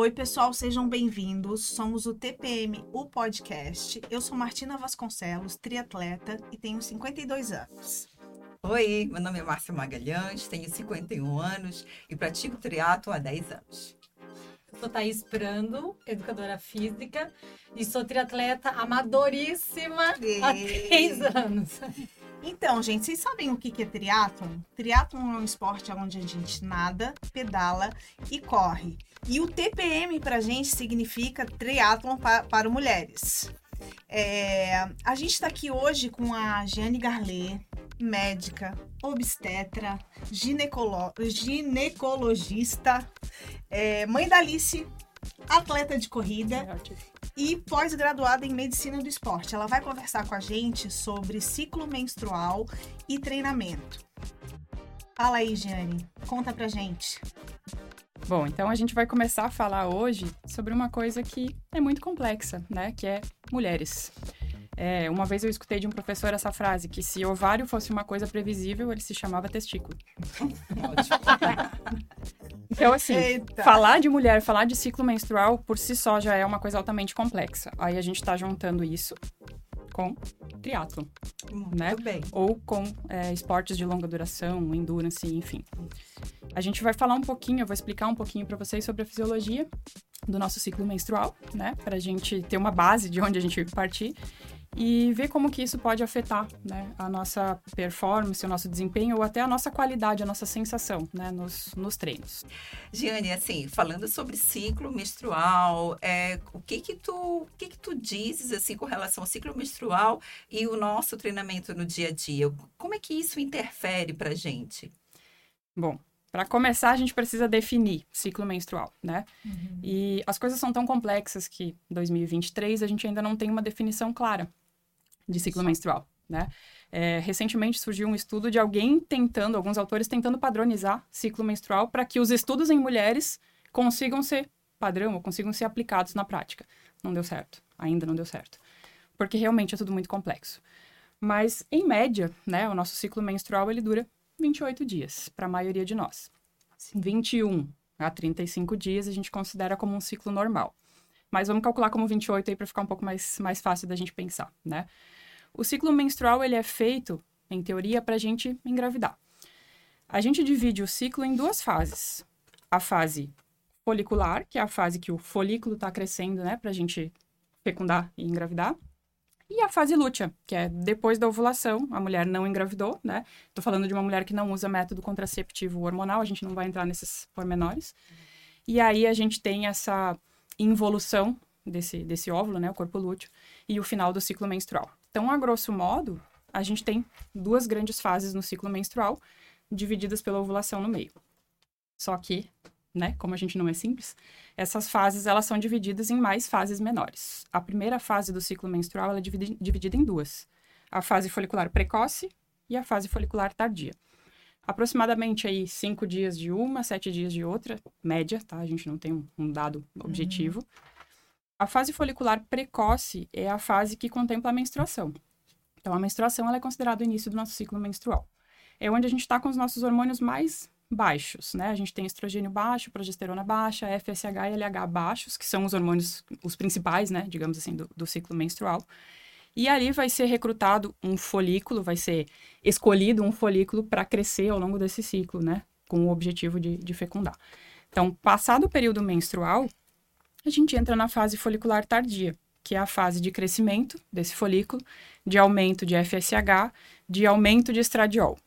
Oi, pessoal, sejam bem-vindos. Somos o TPM, o podcast. Eu sou Martina Vasconcelos, triatleta e tenho 52 anos. Oi, meu nome é Márcia Magalhães, tenho 51 anos e pratico triatlo há 10 anos. Sou Thaís Prando, educadora física, e sou triatleta amadoríssima e... há três anos. Então, gente, vocês sabem o que é triatlon? Triatlon é um esporte onde a gente nada, pedala e corre. E o TPM pra gente significa triatlon pa para mulheres. É, a gente está aqui hoje com a Jane Garlet, médica, obstetra, ginecolo ginecologista, é, mãe da Alice, atleta de corrida e pós-graduada em medicina do esporte. Ela vai conversar com a gente sobre ciclo menstrual e treinamento. Fala aí, Giane, conta pra gente. Bom, então a gente vai começar a falar hoje sobre uma coisa que é muito complexa, né? Que é mulheres. É, uma vez eu escutei de um professor essa frase, que se ovário fosse uma coisa previsível, ele se chamava testículo. então, assim, Eita. falar de mulher, falar de ciclo menstrual, por si só já é uma coisa altamente complexa. Aí a gente está juntando isso com triatlo, né? Bem. Ou com é, esportes de longa duração, endurance, enfim. A gente vai falar um pouquinho, eu vou explicar um pouquinho para vocês sobre a fisiologia do nosso ciclo menstrual, né? Para a gente ter uma base de onde a gente partir e ver como que isso pode afetar né, a nossa performance, o nosso desempenho ou até a nossa qualidade, a nossa sensação né, nos, nos treinos. Giane, assim, falando sobre ciclo menstrual, é, o que que tu, o que que tu dizes assim com relação ao ciclo menstrual e o nosso treinamento no dia a dia? Como é que isso interfere para gente? Bom, para começar, a gente precisa definir ciclo menstrual, né? Uhum. E as coisas são tão complexas que em 2023 a gente ainda não tem uma definição clara de ciclo menstrual, né? É, recentemente surgiu um estudo de alguém tentando, alguns autores tentando padronizar ciclo menstrual para que os estudos em mulheres consigam ser padrão ou consigam ser aplicados na prática. Não deu certo, ainda não deu certo, porque realmente é tudo muito complexo. Mas em média, né, o nosso ciclo menstrual ele dura 28 dias para a maioria de nós. 21 a 35 dias a gente considera como um ciclo normal. Mas vamos calcular como 28 aí para ficar um pouco mais, mais fácil da gente pensar, né? O ciclo menstrual ele é feito, em teoria, para a gente engravidar. A gente divide o ciclo em duas fases. A fase folicular, que é a fase que o folículo está crescendo, né, para a gente fecundar e engravidar. E a fase lútea, que é depois da ovulação, a mulher não engravidou, né? Tô falando de uma mulher que não usa método contraceptivo hormonal, a gente não vai entrar nesses pormenores. E aí a gente tem essa involução desse, desse óvulo, né, o corpo lúteo, e o final do ciclo menstrual. Então, a grosso modo, a gente tem duas grandes fases no ciclo menstrual, divididas pela ovulação no meio. Só que, né, como a gente não é simples, essas fases elas são divididas em mais fases menores. A primeira fase do ciclo menstrual é dividi dividida em duas: a fase folicular precoce e a fase folicular tardia. Aproximadamente aí cinco dias de uma, sete dias de outra, média, tá? A gente não tem um, um dado objetivo. Uhum. A fase folicular precoce é a fase que contempla a menstruação. Então, a menstruação é considerada o início do nosso ciclo menstrual. É onde a gente está com os nossos hormônios mais baixos, né? A gente tem estrogênio baixo, progesterona baixa, FSH e LH baixos, que são os hormônios, os principais, né? Digamos assim, do, do ciclo menstrual. E ali vai ser recrutado um folículo, vai ser escolhido um folículo para crescer ao longo desse ciclo, né? Com o objetivo de, de fecundar. Então, passado o período menstrual, a gente entra na fase folicular tardia, que é a fase de crescimento desse folículo, de aumento de FSH, de aumento de estradiol.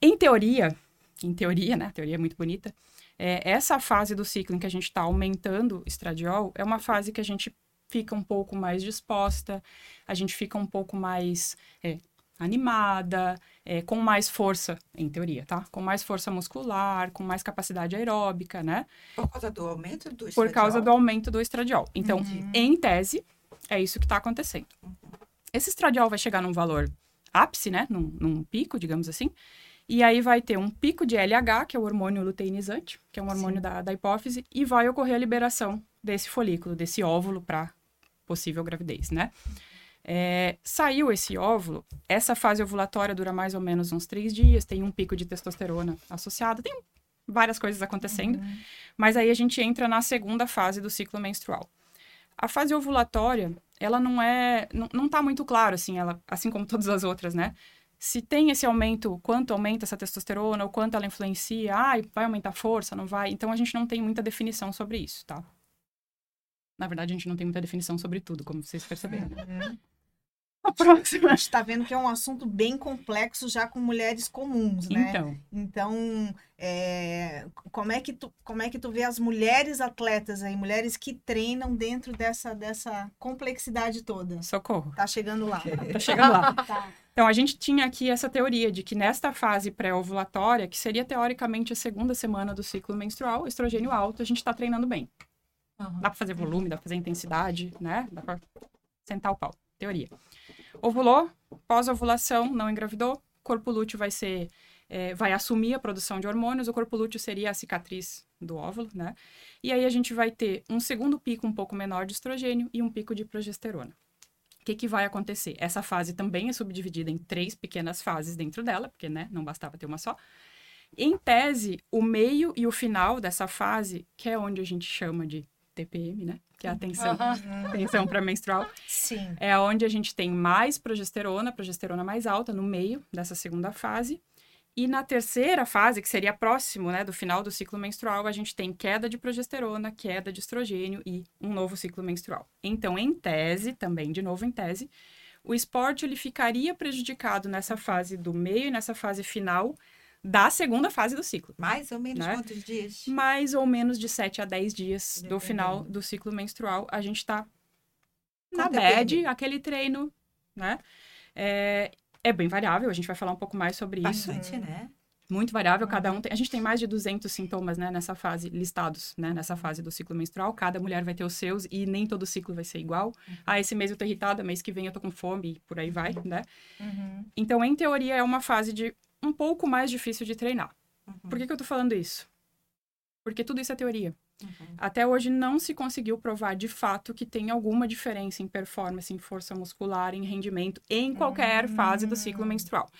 Em teoria, em teoria, né? A teoria é muito bonita. É, essa fase do ciclo em que a gente está aumentando estradiol é uma fase que a gente fica um pouco mais disposta, a gente fica um pouco mais é, animada, é, com mais força, em teoria, tá? Com mais força muscular, com mais capacidade aeróbica, né? Por causa do aumento do estradiol? Por causa do aumento do estradiol. Então, uhum. em tese, é isso que está acontecendo. Uhum. Esse estradiol vai chegar num valor ápice, né? Num, num, pico, digamos assim. E aí vai ter um pico de LH, que é o hormônio luteinizante, que é um hormônio da, da hipófise, e vai ocorrer a liberação desse folículo, desse óvulo para possível gravidez, né? É, saiu esse óvulo, essa fase ovulatória dura mais ou menos uns três dias, tem um pico de testosterona associado, tem várias coisas acontecendo. Mas aí a gente entra na segunda fase do ciclo menstrual. A fase ovulatória, ela não é. Não, não tá muito claro, assim, ela, assim como todas as outras, né? Se tem esse aumento, quanto aumenta essa testosterona, ou quanto ela influencia, ah, vai aumentar a força, não vai? Então a gente não tem muita definição sobre isso, tá? Na verdade, a gente não tem muita definição sobre tudo, como vocês perceberam. Uhum. A próxima. A gente tá vendo que é um assunto bem complexo já com mulheres comuns, né? Então, Então, é, como, é que tu, como é que tu vê as mulheres atletas aí, mulheres que treinam dentro dessa, dessa complexidade toda? socorro. Tá chegando lá. Tá chegando lá. Tá. Então, a gente tinha aqui essa teoria de que nesta fase pré-ovulatória, que seria teoricamente a segunda semana do ciclo menstrual, estrogênio alto, a gente está treinando bem. Aham. Dá para fazer volume, dá para fazer intensidade, né? Dá para sentar o pau. Teoria. Ovulou, pós-ovulação, não engravidou, corpo lúteo vai ser, é, vai assumir a produção de hormônios, o corpo lúteo seria a cicatriz do óvulo, né? E aí a gente vai ter um segundo pico um pouco menor de estrogênio e um pico de progesterona. O que, que vai acontecer? Essa fase também é subdividida em três pequenas fases dentro dela, porque né, não bastava ter uma só. Em tese, o meio e o final dessa fase, que é onde a gente chama de TPM, né? Que é a tensão, Aham. tensão pré-menstrual, Sim. é onde a gente tem mais progesterona, progesterona mais alta no meio dessa segunda fase. E na terceira fase, que seria próximo né, do final do ciclo menstrual, a gente tem queda de progesterona, queda de estrogênio e um novo ciclo menstrual. Então, em tese, também de novo em tese, o esporte ele ficaria prejudicado nessa fase do meio e nessa fase final da segunda fase do ciclo. Mais ou menos Né? quantos dias? Mais ou menos de 7 a 10 dias do final do ciclo menstrual, a gente tá na bad, TPM. aquele treino, né? É, é bem variável, a gente vai falar um pouco mais sobre isso. Bastante, né? Muito variável, cada um tem... A gente tem mais de 200 sintomas, né, nessa fase, listados, né, nessa fase do ciclo menstrual. Cada mulher vai ter os seus e nem todo ciclo vai ser igual. Ah, esse mês eu tô irritada, mês que vem eu tô com fome e por aí vai, né? Uhum. Então, em teoria, é uma fase de um pouco mais difícil de treinar. Por que, que eu tô falando isso? Porque tudo isso é teoria. Até hoje não se conseguiu provar de fato que tem alguma diferença em performance, em força muscular, em rendimento, em qualquer fase do ciclo menstrual.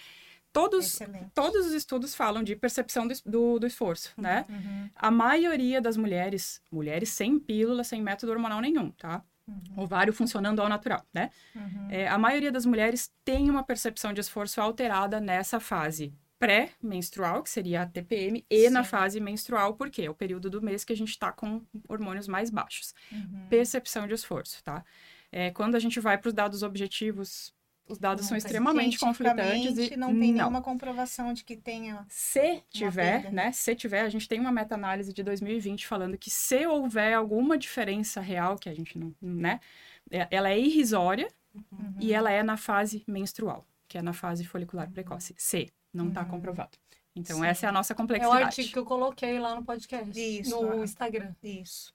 Todos, Excelente. todos os estudos falam de percepção do, do, do esforço, né? Uhum. A maioria das mulheres, mulheres sem pílula, sem método hormonal nenhum, tá? Ovário funcionando ao natural, né? Uhum. É, a maioria das mulheres tem uma percepção de esforço alterada nessa fase pré-menstrual, que seria a TPM, e na Sim. fase menstrual, porque é o período do mês que a gente está com hormônios mais baixos. Uhum. Percepção de esforço, tá? É, quando a gente vai para os dados objetivos, os dados Não são extremamente conflitantes e não tem nenhuma comprovação de que tenha. se tiver, perda. né? Se tiver, a gente tem uma meta-análise de 2020 falando que se houver alguma diferença real, que a gente não, né? é- Ela é irrisória Uhum. e ela é na fase menstrual, que é na fase folicular precoce. Se, não está comprovado. Então, Sim. essa é a nossa É o complexidade. artigo que eu coloquei lá no podcast. Isso, No aham. Instagram. Isso.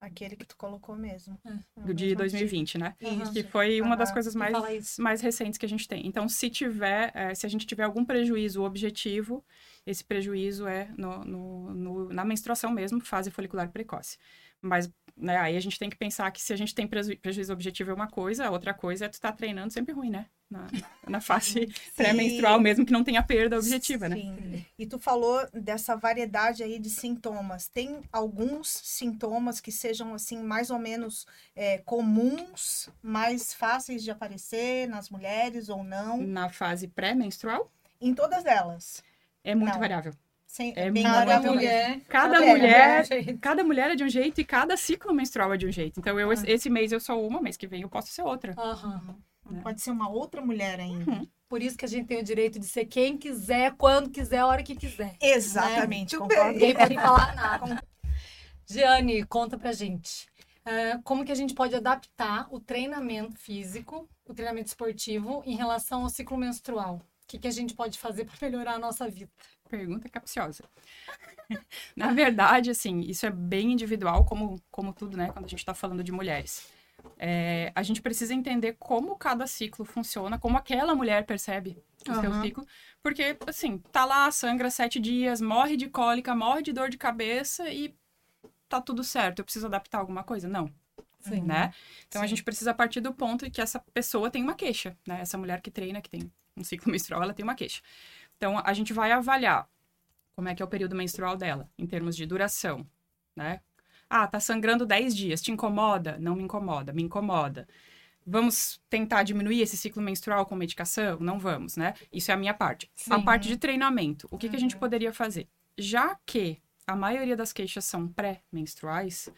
Aquele que tu colocou mesmo. É. É de mesmo 2020, né? artigo. Que Isso. foi uma das coisas mais, isso. mais recentes que a gente tem. Então, se tiver, eh, se a gente tiver algum prejuízo objetivo, esse prejuízo é no, no- no- na menstruação mesmo, fase folicular precoce. Mas né, aí a gente tem que pensar que se a gente tem preju- prejuízo objetivo é uma coisa, a outra coisa é tu estar treinando sempre ruim, né? Na, na fase pré-menstrual, mesmo que não tenha perda objetiva, né? Sim. E tu falou dessa variedade aí de sintomas. Tem alguns sintomas que sejam, assim, mais ou menos é, comuns, mais fáceis de aparecer nas mulheres ou não? Na fase pré-menstrual, Em todas elas. é muito Não. variável. Sem, É bem muito Cada variável mulher. Cada mulher, mulher, Gente, cada mulher é de um jeito e cada ciclo menstrual é de um jeito. Então, eu, Ah. esse mês eu sou uma, mês que vem eu posso ser outra. aham. Mesmo. Pode ser uma outra mulher ainda. Uhum. Por isso que a gente tem o direito de ser quem quiser, quando quiser, a hora que quiser. Exatamente, Muito concordo. Ninguém pode falar nada. Giane, conta pra gente. ah, como que a gente pode adaptar o treinamento físico, o treinamento esportivo, em relação ao ciclo menstrual? O que, que a gente pode fazer para melhorar a nossa vida? Pergunta capciosa. Na verdade, assim, isso é bem individual, como, como tudo, né? Quando a gente tá falando de mulheres. É, a gente precisa entender como cada ciclo funciona, como aquela mulher percebe o seu Aham. ciclo. Porque, assim, tá lá, sangra sete dias, morre de cólica, morre de dor de cabeça e tá tudo certo. Eu preciso adaptar alguma coisa? Não. Sim. né? Então a Sim. gente precisa partir do ponto que essa pessoa tem uma queixa, né? Essa mulher que treina, que tem um ciclo menstrual, ela tem uma queixa. Então a gente vai avaliar como é que é o período menstrual dela, em termos de duração, né? Ah, tá sangrando 10 dias, te incomoda? Não me incomoda, me incomoda. Vamos tentar diminuir esse ciclo menstrual com medicação? Não vamos, né? Isso é a minha parte. Sim. A parte de treinamento, o que, que a gente poderia fazer? Já que a maioria das queixas são pré-menstruais,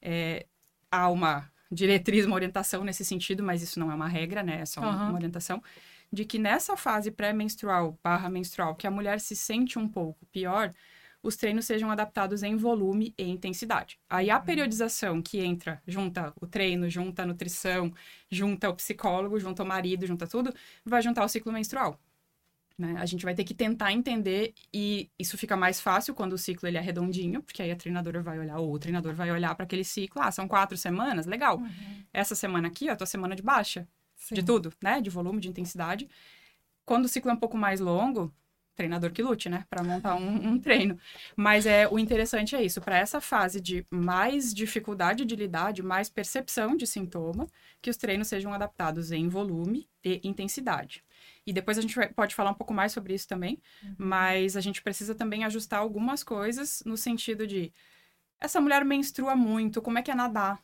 é, há uma diretriz, uma orientação nesse sentido, mas isso não é uma regra, né? É só Aham. uma orientação, de que nessa fase pré-menstrual barra menstrual, que a mulher se sente um pouco pior, os treinos sejam adaptados em volume e intensidade. Aí a periodização que entra, junta o treino, junta a nutrição, junta o psicólogo, junta o marido, junta tudo, vai juntar o ciclo menstrual. Né? A gente vai ter que tentar entender e isso fica mais fácil quando o ciclo ele é redondinho, porque aí a treinadora vai olhar, ou o treinador vai olhar para aquele ciclo, ah, são quatro semanas, legal. Essa semana aqui, ó, a tua semana de baixa, Sim. de tudo, né? De volume, de intensidade. Quando o ciclo é um pouco mais longo, treinador que lute, né? Para montar um, um treino. Mas é o interessante é isso, para essa fase de mais dificuldade de lidar, de mais percepção de sintoma, que os treinos sejam adaptados em volume e intensidade. E depois a gente vai- pode falar um pouco mais sobre isso também, mas a gente precisa também ajustar algumas coisas no sentido de essa mulher menstrua muito, como é que é nadar?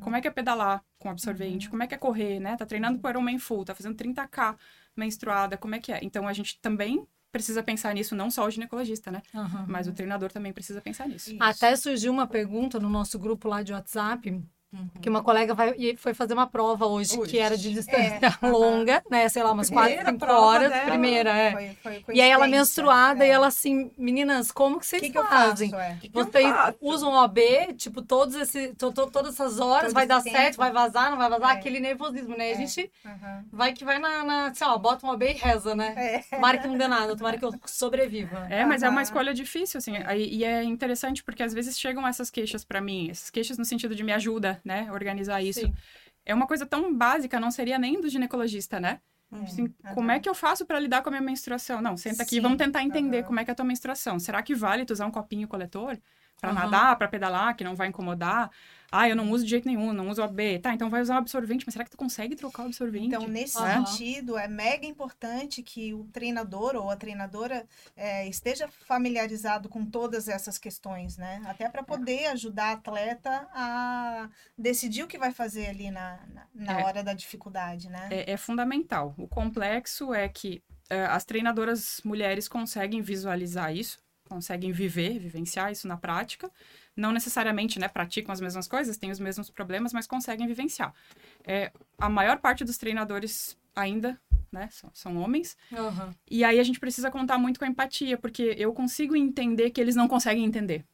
Como é que é pedalar com absorvente? Como é que é correr, né? Tá treinando pro Ironman full, tá fazendo 30k menstruada, como é que é? Então a gente também precisa pensar nisso, não só o ginecologista, né? Aham. Mas o treinador também precisa pensar nisso. Isso. Até surgiu uma pergunta no nosso grupo lá de WhatsApp, que uma colega vai, foi fazer uma prova hoje, Hoje. que era de distância aham. longa, né? Sei lá, umas quatro, cinco horas. dela Primeira, é. foi- foi E aí ela menstruada É. e ela assim, meninas, como que vocês que, que eu fazem? faço? É. que eu Vocês faço? usam OB, tipo, todos esse, to- to- todas essas horas, Todo vai dar tempo. certo, vai vazar, não vai vazar, É. aquele nervosismo, né? A É. gente vai que vai na, na, sei lá, bota um OB e reza, né? É. Tomara que não dê nada, tomara que eu sobreviva. É, mas é uma escolha difícil, assim. E é interessante porque às vezes chegam essas queixas pra mim, essas queixas no sentido de me ajuda, né? Organizar isso. Sim. É uma coisa tão básica, não seria nem do ginecologista, né? Assim, como é que eu faço pra lidar com a minha menstruação? Não, senta aqui, Sim, vamos tentar entender como é que é a tua menstruação. Será que vale tu usar um copinho coletor pra Aham. nadar, pra pedalar, que não vai incomodar? Ah, eu não uso de jeito nenhum, não uso AB. Tá, então vai usar um absorvente, mas será que tu consegue trocar o absorvente? Então, nesse Aham. sentido, é mega importante que o treinador ou a treinadora é, esteja familiarizado com todas essas questões, né? Até para poder ajudar a atleta a decidir o que vai fazer ali na, na, na É. hora da dificuldade, né? é, é fundamental. O complexo é que eh, as treinadoras mulheres conseguem visualizar isso, conseguem viver, vivenciar isso na prática. Não necessariamente, né, praticam as mesmas coisas, têm os mesmos problemas, mas conseguem vivenciar. É, a maior parte dos treinadores ainda, né, são, são homens. Aham. E aí a gente precisa contar muito com a empatia, porque eu consigo entender que eles não conseguem entender.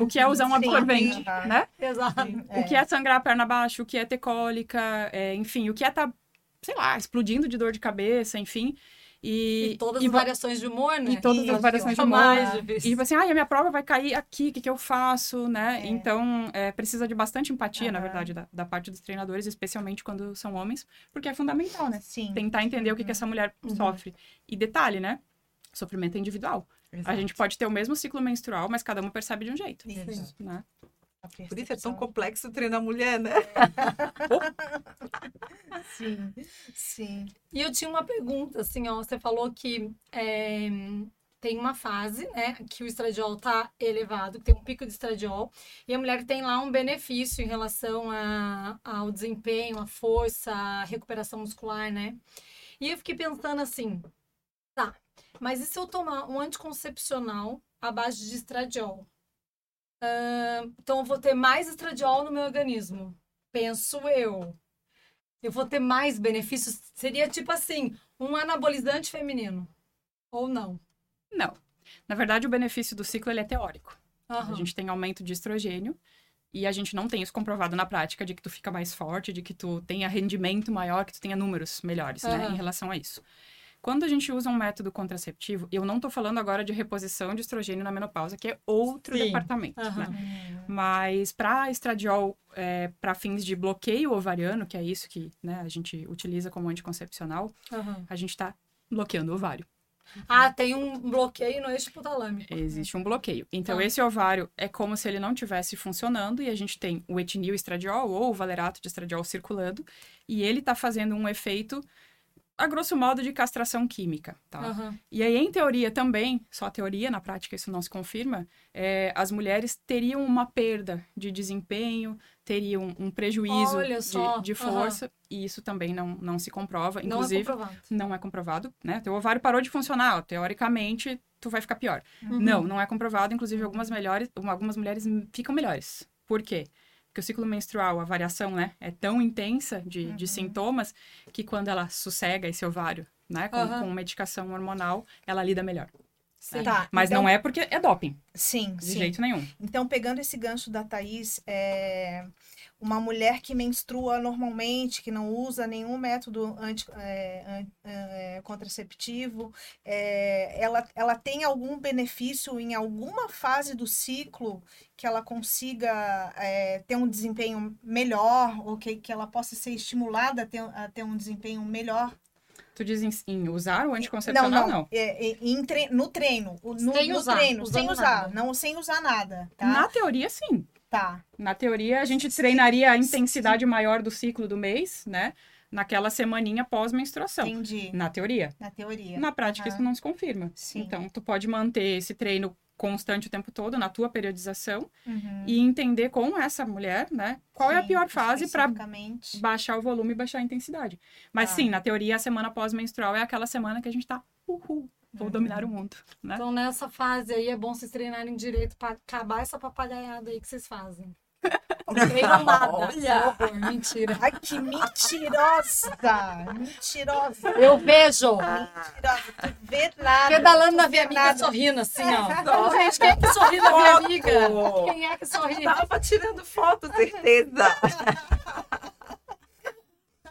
O que é usar um Sim, absorvente, aham. né? Exato. É. O que é sangrar a perna abaixo, o que é ter cólica, é, enfim, o que é tá, sei lá, explodindo de dor de cabeça, enfim. E, E, todas e as va- variações de humor, né? e todas as variações de humor. mais humor. difícil. E tipo assim, ai, a minha prova vai cair aqui, o que, que eu faço, né? É. Então, é, precisa de bastante empatia, na Aham. verdade, da, da parte dos treinadores, especialmente quando são homens, porque é fundamental, né? Sim. Tentar entender o que, que essa mulher Uhum. sofre. E detalhe, né? Sofrimento é individual. A gente pode ter o mesmo ciclo menstrual, mas cada uma percebe de um jeito, Isso. né? Por isso é tão complexo treinar mulher, né? Sim, sim. E eu tinha uma pergunta, assim, ó. Você falou que é, tem uma fase, né, que o estradiol tá elevado, que tem um pico de estradiol, e a mulher tem lá um benefício em relação a- ao desempenho, à força, à recuperação muscular, né? E eu fiquei pensando assim, tá, mas e se eu tomar um anticoncepcional à base de estradiol? Ahn, então eu vou ter mais estradiol no meu organismo, penso eu. Eu vou ter mais benefícios? Seria tipo assim, um anabolizante feminino. Ou não? Não. Na verdade, o benefício do ciclo ele é teórico. A Aham. gente tem aumento de estrogênio e a gente não tem isso comprovado na prática de que tu fica mais forte, de que tu tenha rendimento maior, que tu tenha números melhores, né, Aham. em relação a isso. Quando a gente usa um método contraceptivo, eu não tô falando agora de reposição de estrogênio na menopausa, que é outro Sim. departamento, Aham. né? Mas para estradiol, é, para fins de bloqueio ovariano, que é isso que né, a gente utiliza como anticoncepcional, Aham. a gente está bloqueando o ovário. Ah, tem um bloqueio no eixo hipotalâmico. Existe um bloqueio. Então, Tá. esse ovário é como se ele não tivesse funcionando e a gente tem o etinil estradiol ou o valerato de estradiol circulando e ele está fazendo um efeito a grosso modo, de castração química, tá? Aham. E aí, em teoria também, só teoria, na prática isso não se confirma, é, as mulheres teriam uma perda de desempenho, teriam um prejuízo de, de força, e isso também não, não se comprova. Não é Inclusive, comprovado. não é comprovado, né? Teu ovário parou de funcionar, teoricamente, tu vai ficar pior. Uhum. Não, não é comprovado. Inclusive, algumas, melhores, algumas mulheres ficam melhores. Por quê? Porque o ciclo menstrual, a variação, né, é tão intensa de, de sintomas que quando ela sossega esse ovário, né, com, Aham. com medicação hormonal, ela lida melhor. Sim. Tá, Mas então- não é porque é doping, Sim, de sim. jeito nenhum. Então, pegando esse gancho da Thaís, é, uma mulher que menstrua normalmente, que não usa nenhum método anti, é, an- é, contraceptivo, é, ela, ela tem algum benefício em alguma fase do ciclo que ela consiga é, ter um desempenho melhor ou que, que ela possa ser estimulada a ter, a ter um desempenho melhor? Tu diz em, em usar o anticoncepcional? Não, Não, não. É, é, em tre- no treino. No, Sem no usar, treino, sem usar. nada. Não sem usar nada, tá? Na teoria, sim. Tá. Na teoria, a gente treinaria a intensidade maior do ciclo do mês, né? Naquela semaninha pós-menstruação. Entendi. Na teoria. Na teoria. Na prática, isso não se confirma. Sim. Então, tu pode manter esse treino constante o tempo todo na tua periodização Uhum. e entender com essa mulher, né, qual é a Sim, pior fase para baixar o volume e baixar a intensidade. Mas Tá. sim, na teoria, a semana pós-menstrual é aquela semana que a gente tá, uhul, vou dominar o mundo, né? Então, nessa fase aí, é bom vocês treinarem direito pra acabar essa papagaiada aí que vocês fazem. Não treinam nada. Olha! Horror, mentira. Ai, que mentirosa! Mentirosa! Eu vejo. Mentirosa! Tu vê nada. Pedalando na Via Amiga nada. sorrindo assim, ó. Gente, quem é que sorri na Via Foto. Amiga? Quem é que sorri? Tava tirando foto, certeza.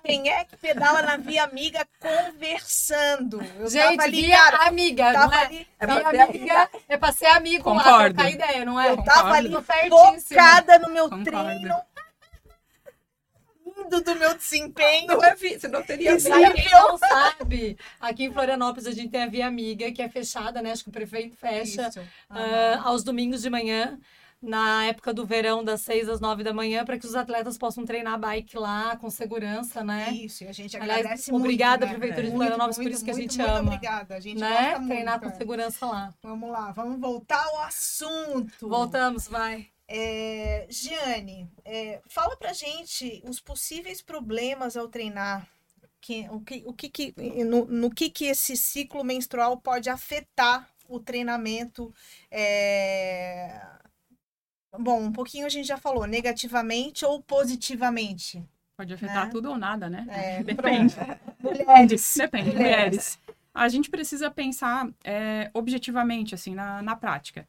Quem é que pedala na Via Amiga conversando? Eu Gente, tava ali, via cara, amiga, tava não é? ali, É Via ser amiga é pra ser amigo lá, Concordo. trocar ideia, não é? eu tava ali Tô certíssima. focada no meu Concordo. treino. Rindo do meu desempenho. Não é você não teria visto. Pra quem não sabe, aqui em Florianópolis a gente tem a Via Amiga, que é fechada, né? Acho que o prefeito fecha ah, aos domingos de manhã, na época do verão, das 6 às 9 da manhã, para que os atletas possam treinar bike lá com segurança, né? Isso, e a gente Aliás, agradece obrigada, muito, né? Prefeitura de Florianópolis, por isso que a gente muito ama. obrigada, a gente né? gosta Treinar muito. com segurança lá. Vamos lá, vamos voltar ao assunto. Voltamos, vai. É, Giane, é, fala pra gente os possíveis problemas ao treinar. Que, o que, o que, que- no, no que, que esse ciclo menstrual pode afetar o treinamento? é, Bom, um pouquinho a gente já falou, negativamente ou positivamente. Pode afetar Né? tudo ou nada, né? É, Depende. Mulheres. Depende, Mulheres. mulheres. A gente precisa pensar é, objetivamente, assim, na, na prática.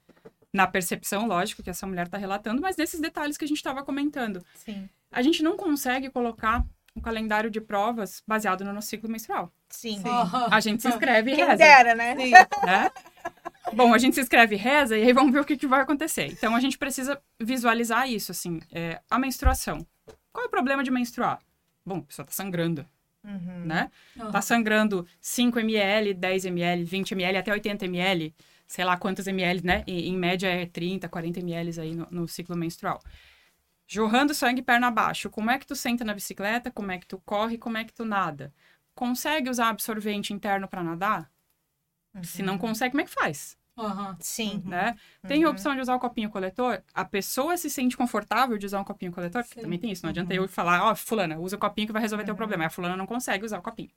Na percepção, lógico, que essa mulher está relatando, mas nesses detalhes que a gente estava comentando. Sim, A gente não consegue colocar um calendário de provas baseado no nosso ciclo menstrual. sim. A gente se inscreve e Quem reza, dera, né? né? Bom, a gente se inscreve e reza e aí vamos ver o que, que vai acontecer. Então, a gente precisa visualizar isso, assim. é, a menstruação. Qual é o problema de menstruar? Bom, a pessoa tá sangrando, Uhum. né? Aham. Tá sangrando 5 ml, 10 ml, 20 ml, até 80 ml, sei lá quantos ml, né? E, em média é 30, 40 ml aí no, no ciclo menstrual. Jorrando sangue perna abaixo. Como é que tu senta na bicicleta? Como é que tu corre? Como é que tu nada? Consegue usar absorvente interno para nadar? Se não consegue, como é que faz? Aham. Sim. Né? Tem a Uhum. opção de usar o copinho coletor? A pessoa se sente confortável de usar um copinho coletor? Porque também tem isso. Não adianta Uhum. eu falar, ó, fulana, usa o copinho que vai resolver teu problema. Aí A fulana não consegue usar o copinho.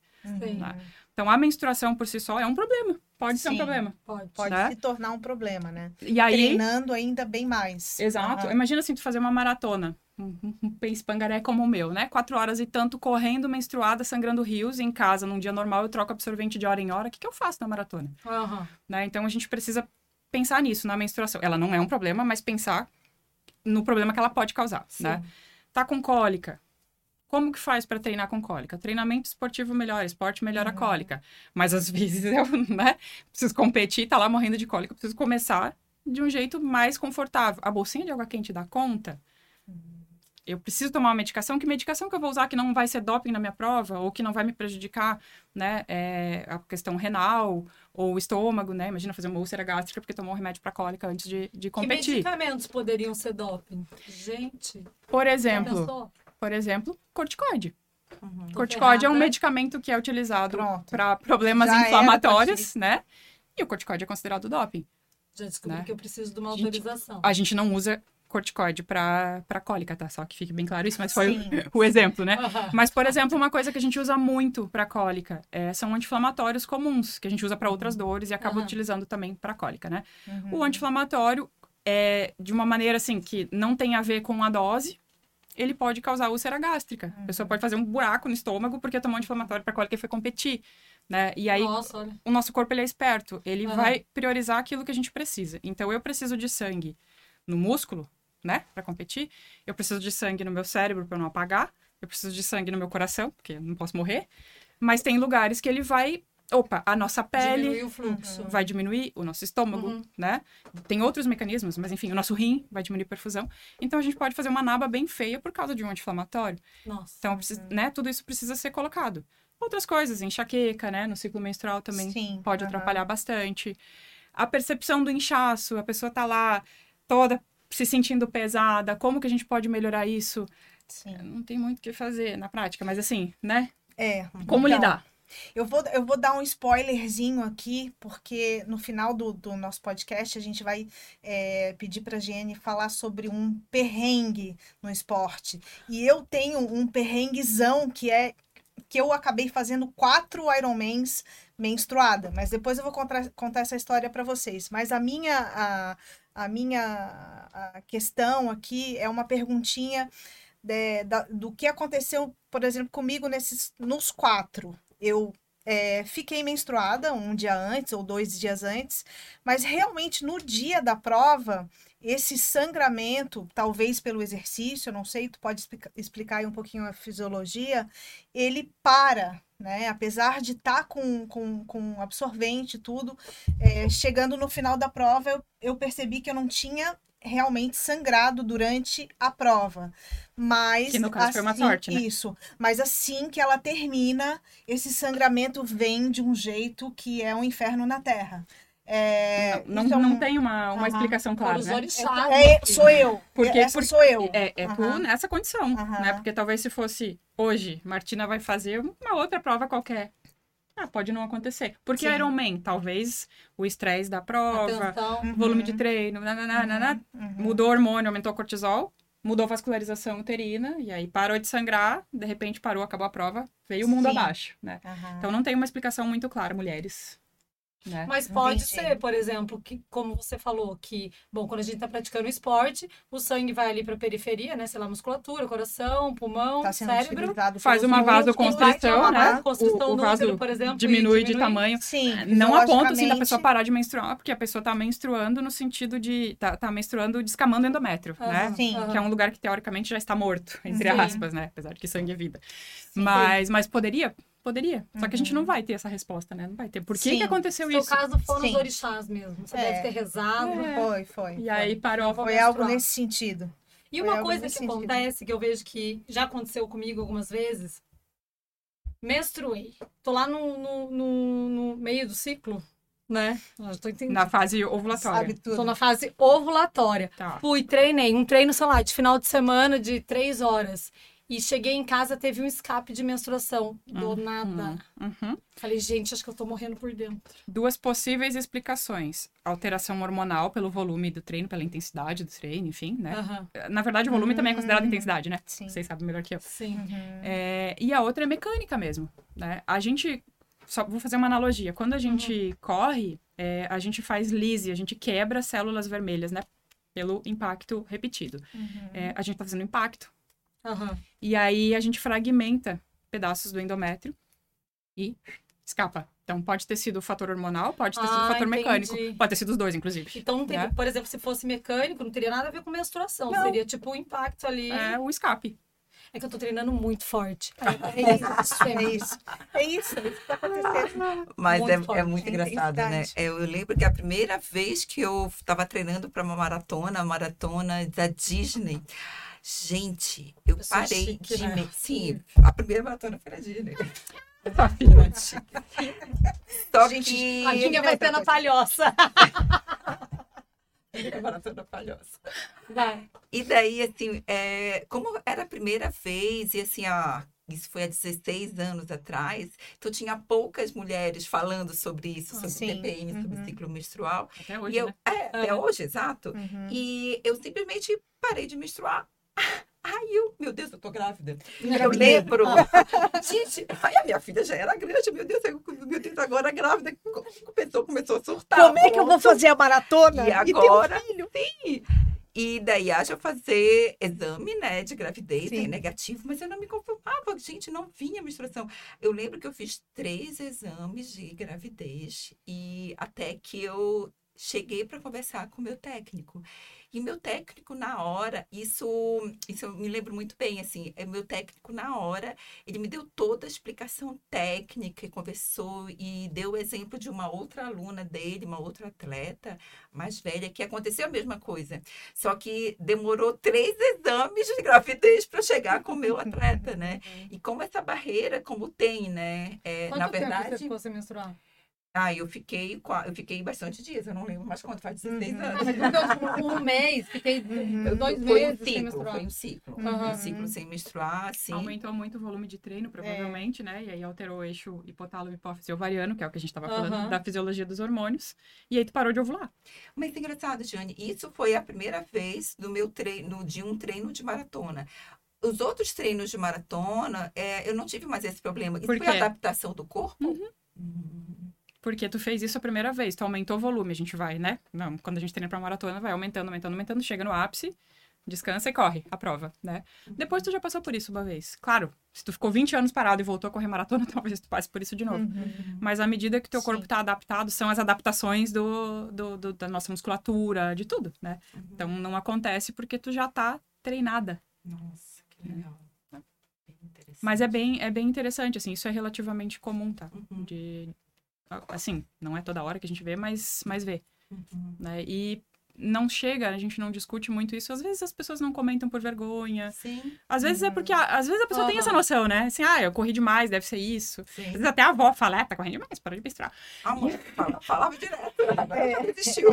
Né? Então, a menstruação por si só é um problema. Pode ser um Sim. problema. Pode. Pode Né? se tornar um problema, né? E aí, Treinando ainda bem mais. exato. Aham. Imagina assim, tu fazer uma maratona. Um, um- pangaré como o meu, né? Quatro horas e tanto correndo, menstruada, sangrando rios. Em casa, num dia normal, eu troco absorvente de hora em hora. O que, que eu faço na maratona? Aham. né? Então, a gente precisa pensar nisso, na menstruação. Ela não é um problema, mas pensar no problema que ela pode causar, Sim. né? Tá com cólica. Como que faz para treinar com cólica? Treinamento esportivo melhora, esporte melhora a cólica. Mas às vezes eu, né, preciso competir, tá lá morrendo de cólica, preciso começar de um jeito mais confortável. A bolsinha de água quente dá conta? Eu preciso tomar uma medicação. Que medicação que eu vou usar que não vai ser doping na minha prova ou que não vai me prejudicar, né? é, a questão renal ou estômago, né? Imagina fazer uma úlcera gástrica porque tomou um remédio para cólica antes de, de Que competir. medicamentos poderiam ser doping? Gente, Por exemplo? Por exemplo, corticoide. Uhum. Corticóide é um medicamento que é utilizado para problemas Já inflamatórios, né? E o corticóide é considerado doping. Já descobri Né? que eu preciso de uma Gente, autorização. A gente não usa corticóide para cólica, tá? Só que fique bem claro isso, mas foi o, o exemplo, né? Mas, por exemplo, uma coisa que a gente usa muito para cólica é, são anti-inflamatórios comuns, que a gente usa para outras dores e acaba Aham. utilizando também para cólica, né? Uhum. O anti-inflamatório é de uma maneira assim que não tem a ver com a dose, ele pode causar úlcera gástrica. A pessoa pode fazer um buraco no estômago porque tomou anti-inflamatório para cólica e foi competir, né? E aí Nossa, o nosso corpo ele é esperto, ele Aham. vai priorizar aquilo que a gente precisa. Então eu preciso de sangue no músculo, né, para competir. Eu preciso de sangue no meu cérebro para não apagar. Eu preciso de sangue no meu coração, porque eu não posso morrer. Mas tem lugares que ele vai, opa, a nossa pele Diminuir o fluxo. vai diminuir o nosso estômago, Uhum. né? Tem outros mecanismos, mas enfim, o nosso rim vai diminuir a perfusão. Então a gente pode fazer uma naba bem feia por causa de um anti-inflamatório. Nossa. Então, precisa- né, tudo isso precisa ser colocado. Outras coisas, enxaqueca, né, no ciclo menstrual também Sim, pode aham. atrapalhar bastante. A percepção do inchaço, a pessoa tá lá toda se sentindo pesada, como que a gente pode melhorar isso? Sim. Não tem muito o que fazer na prática, mas assim, né? É. Como Então, lidar? Eu vou, eu vou dar um spoilerzinho aqui, porque no final do, do nosso podcast a gente vai é, pedir para a Giene falar sobre um perrengue no esporte. E eu tenho um perrenguezão que é que eu acabei fazendo quatro Ironmans menstruada, mas depois eu vou contar, contar essa história para vocês. Mas a minha, a, a minha a questão aqui é uma perguntinha de- da- do que aconteceu, por exemplo, comigo nesses, nos quatro. Eu é, fiquei menstruada um dia antes ou dois dias antes, mas realmente no dia da prova, esse sangramento, talvez pelo exercício, não sei, tu pode explica- explicar aí um pouquinho a fisiologia, ele para, né? Apesar de estar com, com, com absorvente e tudo, é, chegando no final da prova, eu, eu percebi que eu não tinha realmente sangrado durante a prova. Mas Que no caso foi uma assim- sorte, né? Isso. Mas assim que ela termina, esse sangramento vem de um jeito que é um inferno na Terra. É, não, então, não tem uma, uma Aham. explicação Por clara, os né? orixás. é, sou eu. Por quê? Essa Porque- sou eu. É, é tu Aham. nessa condição, Aham. né? Porque talvez se fosse hoje, Martina vai fazer uma outra prova qualquer. Ah, pode não acontecer. Porque Sim. Ironman, talvez o estresse da prova, Atenção. Uhum. volume de treino, nananana, Uhum. mudou o hormônio, aumentou o cortisol, mudou a vascularização uterina, e aí parou de sangrar, de repente parou, acabou a prova, veio o mundo Sim. abaixo, né? Aham. Então não tem uma explicação muito clara, mulheres. Né? Mas pode Entendi. ser, por exemplo, que, como você falou, que, bom, quando a gente tá praticando esporte, o sangue vai ali pra periferia, né? Sei lá, musculatura, coração, pulmão, Tá cérebro. Faz uma vasoconstrição, né? vasoconstrição O, o vaso útero, por exemplo, e diminui de diminui. tamanho. Sim, Não a ponto assim da pessoa parar de menstruar, porque a pessoa tá menstruando no sentido de. tá, tá menstruando descamando endométrio, né? Sim. Que é um lugar que teoricamente já está morto, entre Sim. aspas, né? Apesar de que sangue é vida. Mas, mas poderia? Poderia. Só que a gente Uhum. não vai ter essa resposta, né? Não vai ter. Por que, Sim. que aconteceu No seu isso? caso, foram os Sim. orixás mesmo. Você É. deve ter rezado. É. Foi, foi. E aí parou. Vou Foi algo nesse sentido. E Foi uma coisa que sentido. acontece, que eu vejo que já aconteceu comigo algumas vezes, menstruei. Tô lá no, no, no- no meio do ciclo, né? Eu já tô entendendo. Na fase ovulatória. Sabe tudo. Tô na fase ovulatória. Tá. Fui, treinei. Um treino, sei lá, de final de semana de três horas. E cheguei em casa, teve um escape de menstruação. Do nada. Uhum. Falei, gente, acho que eu tô morrendo por dentro. Duas possíveis explicações. Alteração hormonal pelo volume do treino, pela intensidade do treino, enfim, né? Aham. Na verdade, o volume também é considerado Hum, intensidade, né? sim. Vocês sabem melhor que eu. Sim. Uhum. É, e a outra é mecânica mesmo, né? A gente, só vou fazer uma analogia. Quando a gente corre, é, a gente faz lise, a gente quebra células vermelhas, né? Pelo impacto repetido. Uhum. É, a gente tá fazendo impacto. Aham. E aí a gente fragmenta pedaços do endométrio e escapa. Então pode ter sido o fator hormonal, pode ter sido o Ah, fator entendi. mecânico, pode ter sido os doos, inclusive. Então, não teria, Né? por exemplo, se fosse mecânico, não teria nada a ver com menstruação. Não. Seria tipo um impacto ali. É o escape. É que eu tô treinando muito forte. É, é isso, É isso. É isso. É isso que tá acontecendo. Mas Muito é, forte. é muito É engraçado, né? intensidade. Eu lembro que a primeira vez que eu estava treinando para uma maratona, a maratona da Disney, gente, eu parei chique, de né? me... Sim, a primeira maratona foi na Disney. Só Gente, que... A Ginga vai ser na palhoça. A maratona palhoça. Vai. E daí, assim, é, como era a primeira vez, e assim, a isso foi há 16 anos atrás, então tinha poucas mulheres falando sobre isso, sobre Sim. TPM, sobre Uhum. ciclo menstrual. Até hoje, eu, né? é, até hoje, exato. Uhum. E eu simplesmente parei de menstruar. Ai, eu, meu Deus, eu tô grávida. Eu lembro. Gente, ai, a minha filha já era grande, meu Deus, eu, meu Deus, agora grávida. Começou, começou a surtar. Como é que eu vou fazer a maratona E agora? filho? Sim. E daí haja fazer exame, né, de gravidez, Sim. é negativo, mas eu não me confirmava, gente, não vinha menstruação. Eu lembro que eu fiz três exames de gravidez e até que eu cheguei para conversar com o meu técnico. E meu técnico na hora, isso, isso eu me lembro muito bem, assim, é meu técnico na hora, ele me deu toda a explicação técnica e conversou e deu o exemplo de uma outra aluna dele, uma outra atleta mais velha, que aconteceu a mesma coisa. Só que demorou três exames de gravidez para chegar com o meu atleta, né? E como essa barreira, como tem, né? É, Quanto na tempo você verdade, ficou sem menstruar? Ah, eu fiquei, eu fiquei bastante dias, eu não lembro mais quanto, faz 16 Uhum. Anos. mas então, tipo, um mês, fiquei Uhum. dois Foi um meses sem ciclo, menstruar. foi um ciclo. Uhum. Um ciclo sem menstruar, assim. Aumentou muito o volume de treino, provavelmente, né? E aí alterou o eixo hipotálamo hipófise ovariano, que é o que a gente tava falando, da fisiologia dos hormônios. E aí tu parou de ovular. Mas engraçado, Jane, isso foi a primeira vez do meu treino, de um treino de maratona. Os outros treinos de maratona, é, eu não tive mais esse problema. Isso Por foi adaptação do corpo? Hum, Porque tu fez isso a primeira vez, tu aumentou o volume, a gente vai, né? Não, quando a gente treina pra maratona, vai aumentando, aumentando, aumentando, chega no ápice, descansa e corre a prova, né? Depois tu já passou por isso uma vez. Claro, se tu ficou 20 anos parado e voltou a correr maratona, talvez tu passe por isso de novo. Uhum. Mas à medida que teu Sim. corpo tá adaptado, são as adaptações do, do- do- da nossa musculatura, de tudo, né? Uhum. Então não acontece porque tu já tá treinada. Nossa, que legal. Bem interessante. Mas é bem, é bem interessante, assim, isso é relativamente comum, tá? Uhum, De, assim, não é toda hora que a gente vê, mas, mas vê, uhum. né? E não chega, a gente não discute muito isso. Às vezes as pessoas não comentam por vergonha. Sim, Às vezes é porque, a- às vezes a pessoa tem Aham. essa noção, né? Assim, ah, eu corri demais, deve ser isso. Às sim. vezes até a avó fala, é, tá correndo demais, para de misturar. A mãe fala- falava direto. Agora É, desistiu.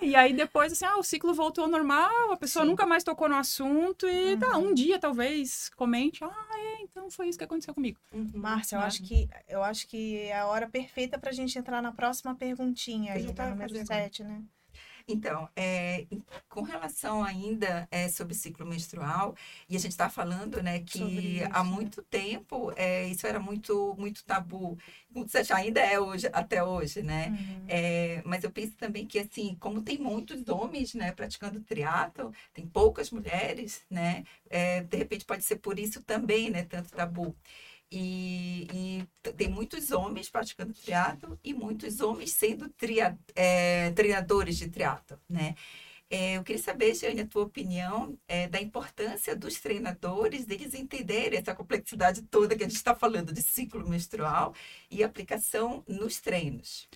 E aí depois, assim, ah, o ciclo voltou ao normal, a pessoa Sim. nunca mais tocou no assunto e tá, um dia talvez comente, ah, é, então foi isso que aconteceu comigo. Uhum. Márcia, eu Né? acho que eu acho que é a hora perfeita pra gente entrar na próxima perguntinha aí, já na tava número fazendo. 7, né? Então, é, com relação ainda é, sobre ciclo menstrual, e a gente está falando, né, que há muito tempo é, isso era muito, muito tabu. Ainda é hoje, até hoje, né? Uhum. É, mas eu penso também que, assim, como tem muitos homens, né, praticando triatlo, tem poucas mulheres, né, é, de repente pode ser por isso também, né, tanto tabu. E, e tem muitos homens praticando triatlo e muitos homens sendo tria, é, treinadores de triatlo, né? É, eu queria saber, Jane, a tua opinião é, da importância dos treinadores, deles entenderem essa complexidade toda que a gente está falando de ciclo menstrual e aplicação nos treinos.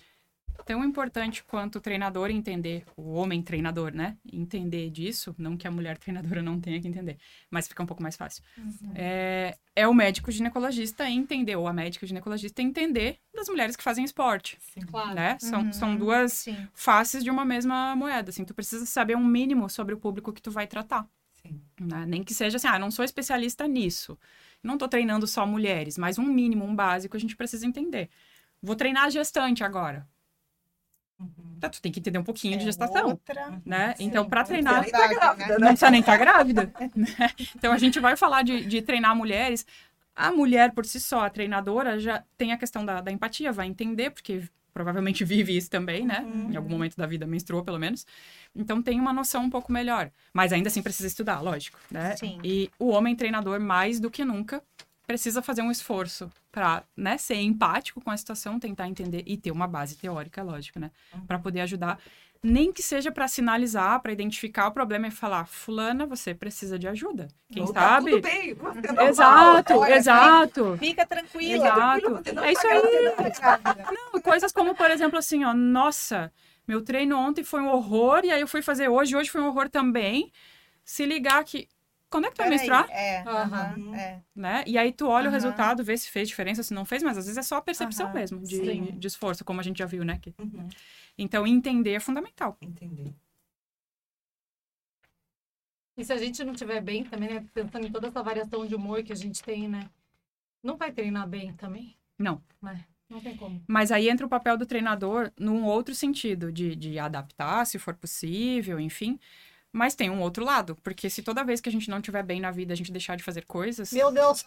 Tão importante quanto o treinador entender, o homem treinador, né? Entender disso, não que a mulher treinadora não tenha que entender, mas fica um pouco mais fácil. É, é o médico ginecologista entender, ou a médica ginecologista entender das mulheres que fazem esporte, Claro. né? São, Uhum. são duas Sim. faces de uma mesma moeda, assim. Tu precisa saber um mínimo sobre o público que tu vai tratar. Sim. né? Nem que seja assim, ah, não sou especialista nisso. Não tô treinando só mulheres, mas um mínimo, um básico, a gente precisa entender. Vou treinar gestante agora. Uhum. Tá, tu tem que entender um pouquinho de É gestação, Outra. né? Sim, então, para treinar, Você nem tá grávida, não precisa nem estar grávida. né? Então, a gente vai falar de, de treinar mulheres. A mulher, por si só, a treinadora, já tem a questão da, da empatia, vai entender, porque provavelmente vive isso também, né? Em algum momento da vida menstruou, pelo menos. Então, tem uma noção um pouco melhor. Mas ainda assim precisa estudar, lógico, né? Sim. E o homem treinador, mais do que nunca, precisa fazer um esforço para né, ser empático com a situação, tentar entender e ter uma base teórica, lógico, né? Para poder ajudar. Nem que seja para sinalizar, para identificar o problema e falar, fulana, você precisa de ajuda. Quem Ou tá sabe? tudo bem, você é. Exato, Olha, exato. Fica tranquila. Exato. É isso tá aí. Não, coisas como, por exemplo, assim, ó, nossa, meu treino ontem foi um horror, e aí eu fui fazer hoje, hoje foi um horror também. Se ligar que. Quando é que tu vai Peraí, menstruar? É, aham, Uhum. é. Né? E aí tu olha o Aham. resultado, vê se fez diferença, se não fez, mas às vezes é só a percepção mesmo de, de esforço, como a gente já viu, né? Que- Uhum. Então, entender é fundamental. Entendi. E se a gente não estiver bem também, né? Pensando em toda essa variação de humor que a gente tem, né? Não vai treinar bem também? Não. É, não tem como. Mas aí entra o papel do treinador num outro sentido, de, de adaptar, se for possível, enfim. Mas tem um outro lado, porque se toda vez que a gente não estiver bem na vida, a gente deixar de fazer coisas, Meu Deus,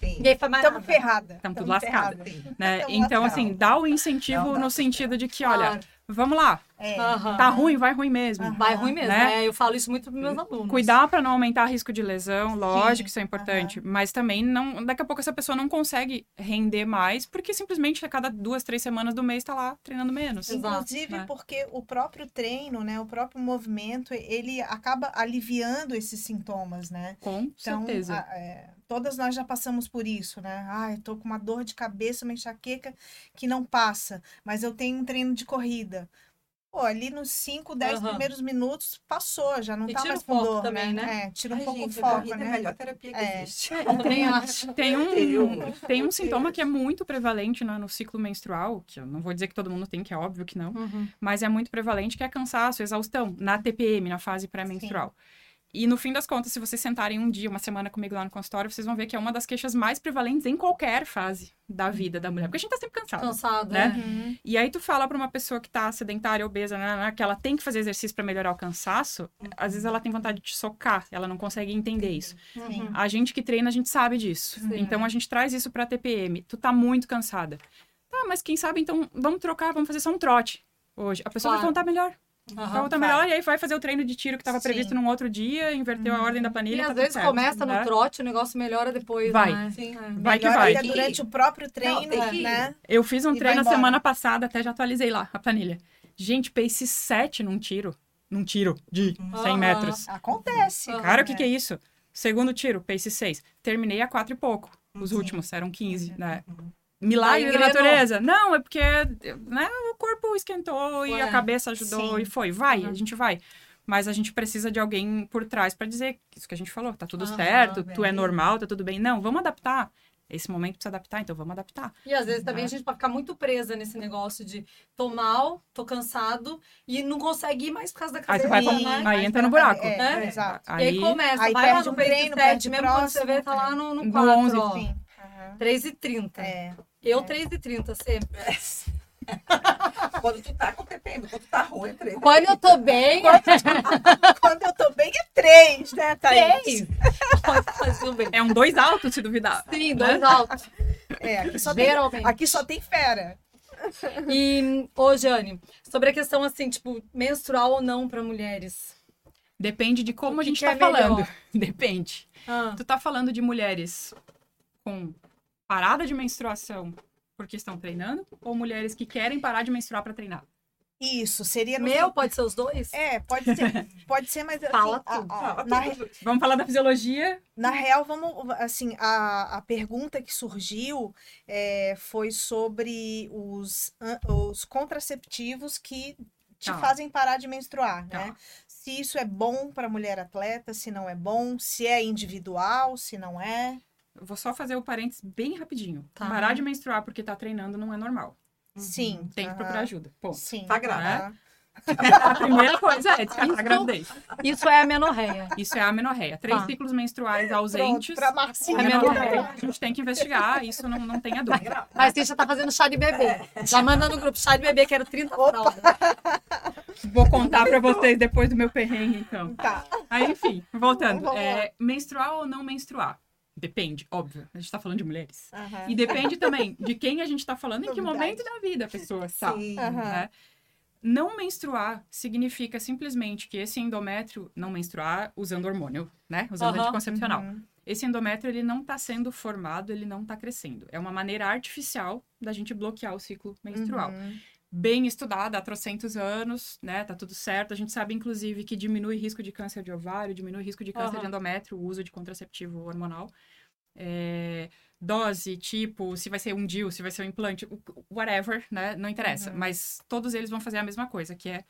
estamos ferrada. Tamo tudo Tamo lascada. ferrada. Sim. né? Então, lascada. assim, dá o incentivo Não dá no sentido de que, olha, Claro. vamos lá, É. Aham. tá ruim, vai ruim mesmo. Aham. Vai ruim mesmo, Né? né? Eu falo isso muito pros meus alunos. Cuidar para não aumentar risco de lesão, lógico que isso é importante, mas também não, daqui a pouco essa pessoa não consegue render mais, porque simplesmente a cada duas, três semanas do mês tá lá treinando menos. Inclusive né? porque o próprio treino, né, o próprio movimento, ele acaba aliviando esses sintomas, né? Com Então, certeza. a- é, todas nós já passamos por isso, né? Ai, tô com uma dor de cabeça, uma enxaqueca que não passa, mas eu tenho um treino de corrida. Pô, ali nos 5, 10 Aham. primeiros minutos passou, já não E tá tira mais com dor, também, né? né? É, tira um Ai, pouco gente, o foco, né? é a melhor terapia que É. existe. Acho. Tem um, tem um sintoma que é muito prevalente né, no ciclo menstrual, que eu não vou dizer que todo mundo tem, que é óbvio que não, Uhum. mas é muito prevalente, que é cansaço, exaustão, na TPM, na fase pré-menstrual. E no fim das contas, se vocês sentarem um dia, uma semana comigo lá no consultório, vocês vão ver que é uma das queixas mais prevalentes em qualquer fase da vida da mulher. Porque a gente tá sempre cansado. Cansado, Né? né? Uhum. E aí tu fala pra uma pessoa que tá sedentária, obesa, né, né, que ela tem que fazer exercício pra melhorar o cansaço, às vezes ela tem vontade de te socar, ela não consegue entender isso. Sim. A gente que treina, a gente sabe disso. Sim. Então a gente traz isso pra TPM. Tu tá muito cansada. Tá, mas quem sabe então vamos trocar, vamos fazer só um trote hoje. A pessoa Claro. vai voltar melhor. Aham. voltar vai. melhor e aí vai fazer o treino de tiro que estava previsto num outro dia, inverteu a ordem da E planilha. tá às tudo vezes certo, começa no né? trote, o negócio melhora depois, Vai. né? Sim. É. Vai que vai. ainda durante o próprio treino, tem que né? Eu fiz um E treino vai a embora. semana passada, até já atualizei lá a planilha. Gente, pace 7 num tiro. Num tiro de 100 Aham. metros. Acontece. Cara, o que, que é isso? Segundo tiro, pace 6. Terminei a 4 e pouco. Os Sim. últimos eram 15, né? Uhum. Milagre Aí da natureza. Não, é porque né, o corpo esquentou e Ué. a cabeça ajudou Sim. e foi. Vai, Uhum. a gente vai. Mas a gente precisa de alguém por trás pra dizer isso que a gente falou. Tá tudo Aham, certo, tu é normal, tá tudo bem. Não, vamos adaptar. Esse momento precisa adaptar, então vamos adaptar. E às vezes também Né? a gente pode ficar muito presa nesse negócio de tô mal, tô cansado e não consegue ir mais por causa da Aí tu cabeça, vai Sim, né? aí entra no buraco. É, É. é, exato. E aí começa, aí vai lá no um treino, 7, perde o mesmo quando você próximo, vê, tá lá no, no No 4, 11, ó. Aham. 3h30. É. Eu É. 3h30 sempre. Quando tu tá com TPM, quando tu tá ruim, é treino. Quando eu tô bem, Quando eu tô bem é três, né, Thaís? três. Mas tudo bem. É um dois altos, se duvidar. Sim, dois altos. É, aqui só, tem, aqui só tem fera. E, ô, Jane, sobre a questão assim, tipo, menstrual ou não pra mulheres. Depende de como a que gente tá é melhor? falando. Depende. Ah, Tu tá falando de mulheres com parada de menstruação porque estão treinando ou mulheres que querem parar de menstruar pra treinar? Isso, seria no meu, pode ser os dois? É, pode ser, pode ser, mas assim, Fala a- tudo. a- na, tudo. Vamos falar da fisiologia? na real, vamos, assim, a, a pergunta que surgiu é, foi sobre os, os contraceptivos que te Tá. fazem parar de menstruar, Tá. né? Se isso é bom para mulher atleta, se não é bom, se é individual, se não é. Eu vou só fazer o parênteses bem rapidinho. Tá. Parar de menstruar porque tá treinando não é normal. Sim. Tem que procurar ajuda. Ponto. Sim. Tá grávida. aham. A primeira coisa é descartar a Isso- gravidez. Isso é a menorreia. Isso é a amenorreia. Três Tá. ciclos menstruais ausentes. Pronto, pra Marcinha. Amenorreia. A gente tem que investigar, isso não, não tenha dúvida. Mas você já tá fazendo chá de bebê. Já manda no grupo chá de bebê, quero 30 fraldas. Vou contar pra vocês depois do meu perrengue, então. Tá. Aí, enfim, voltando. É, menstruar ou não menstruar? Depende, óbvio. A gente tá falando de mulheres. aham. E depende também de quem a gente tá falando, em que momento da vida a pessoa está. Sim. Né? Não menstruar significa simplesmente que esse endométrio, não menstruar usando hormônio, né? Usando Aham. anticoncepcional. Uhum. Esse endométrio, ele não está sendo formado, ele não está crescendo. É uma maneira artificial da gente bloquear o ciclo menstrual. Uhum. Bem estudada há trocentos anos, né? Tá tudo certo. A gente sabe, inclusive, que diminui risco de câncer de ovário, diminui risco de câncer Aham. de endométrio, o uso de contraceptivo hormonal. É, dose, tipo, se vai ser um DIU, se vai ser um implante, whatever, né? Não interessa. Uhum. Mas todos eles vão fazer a mesma coisa, que é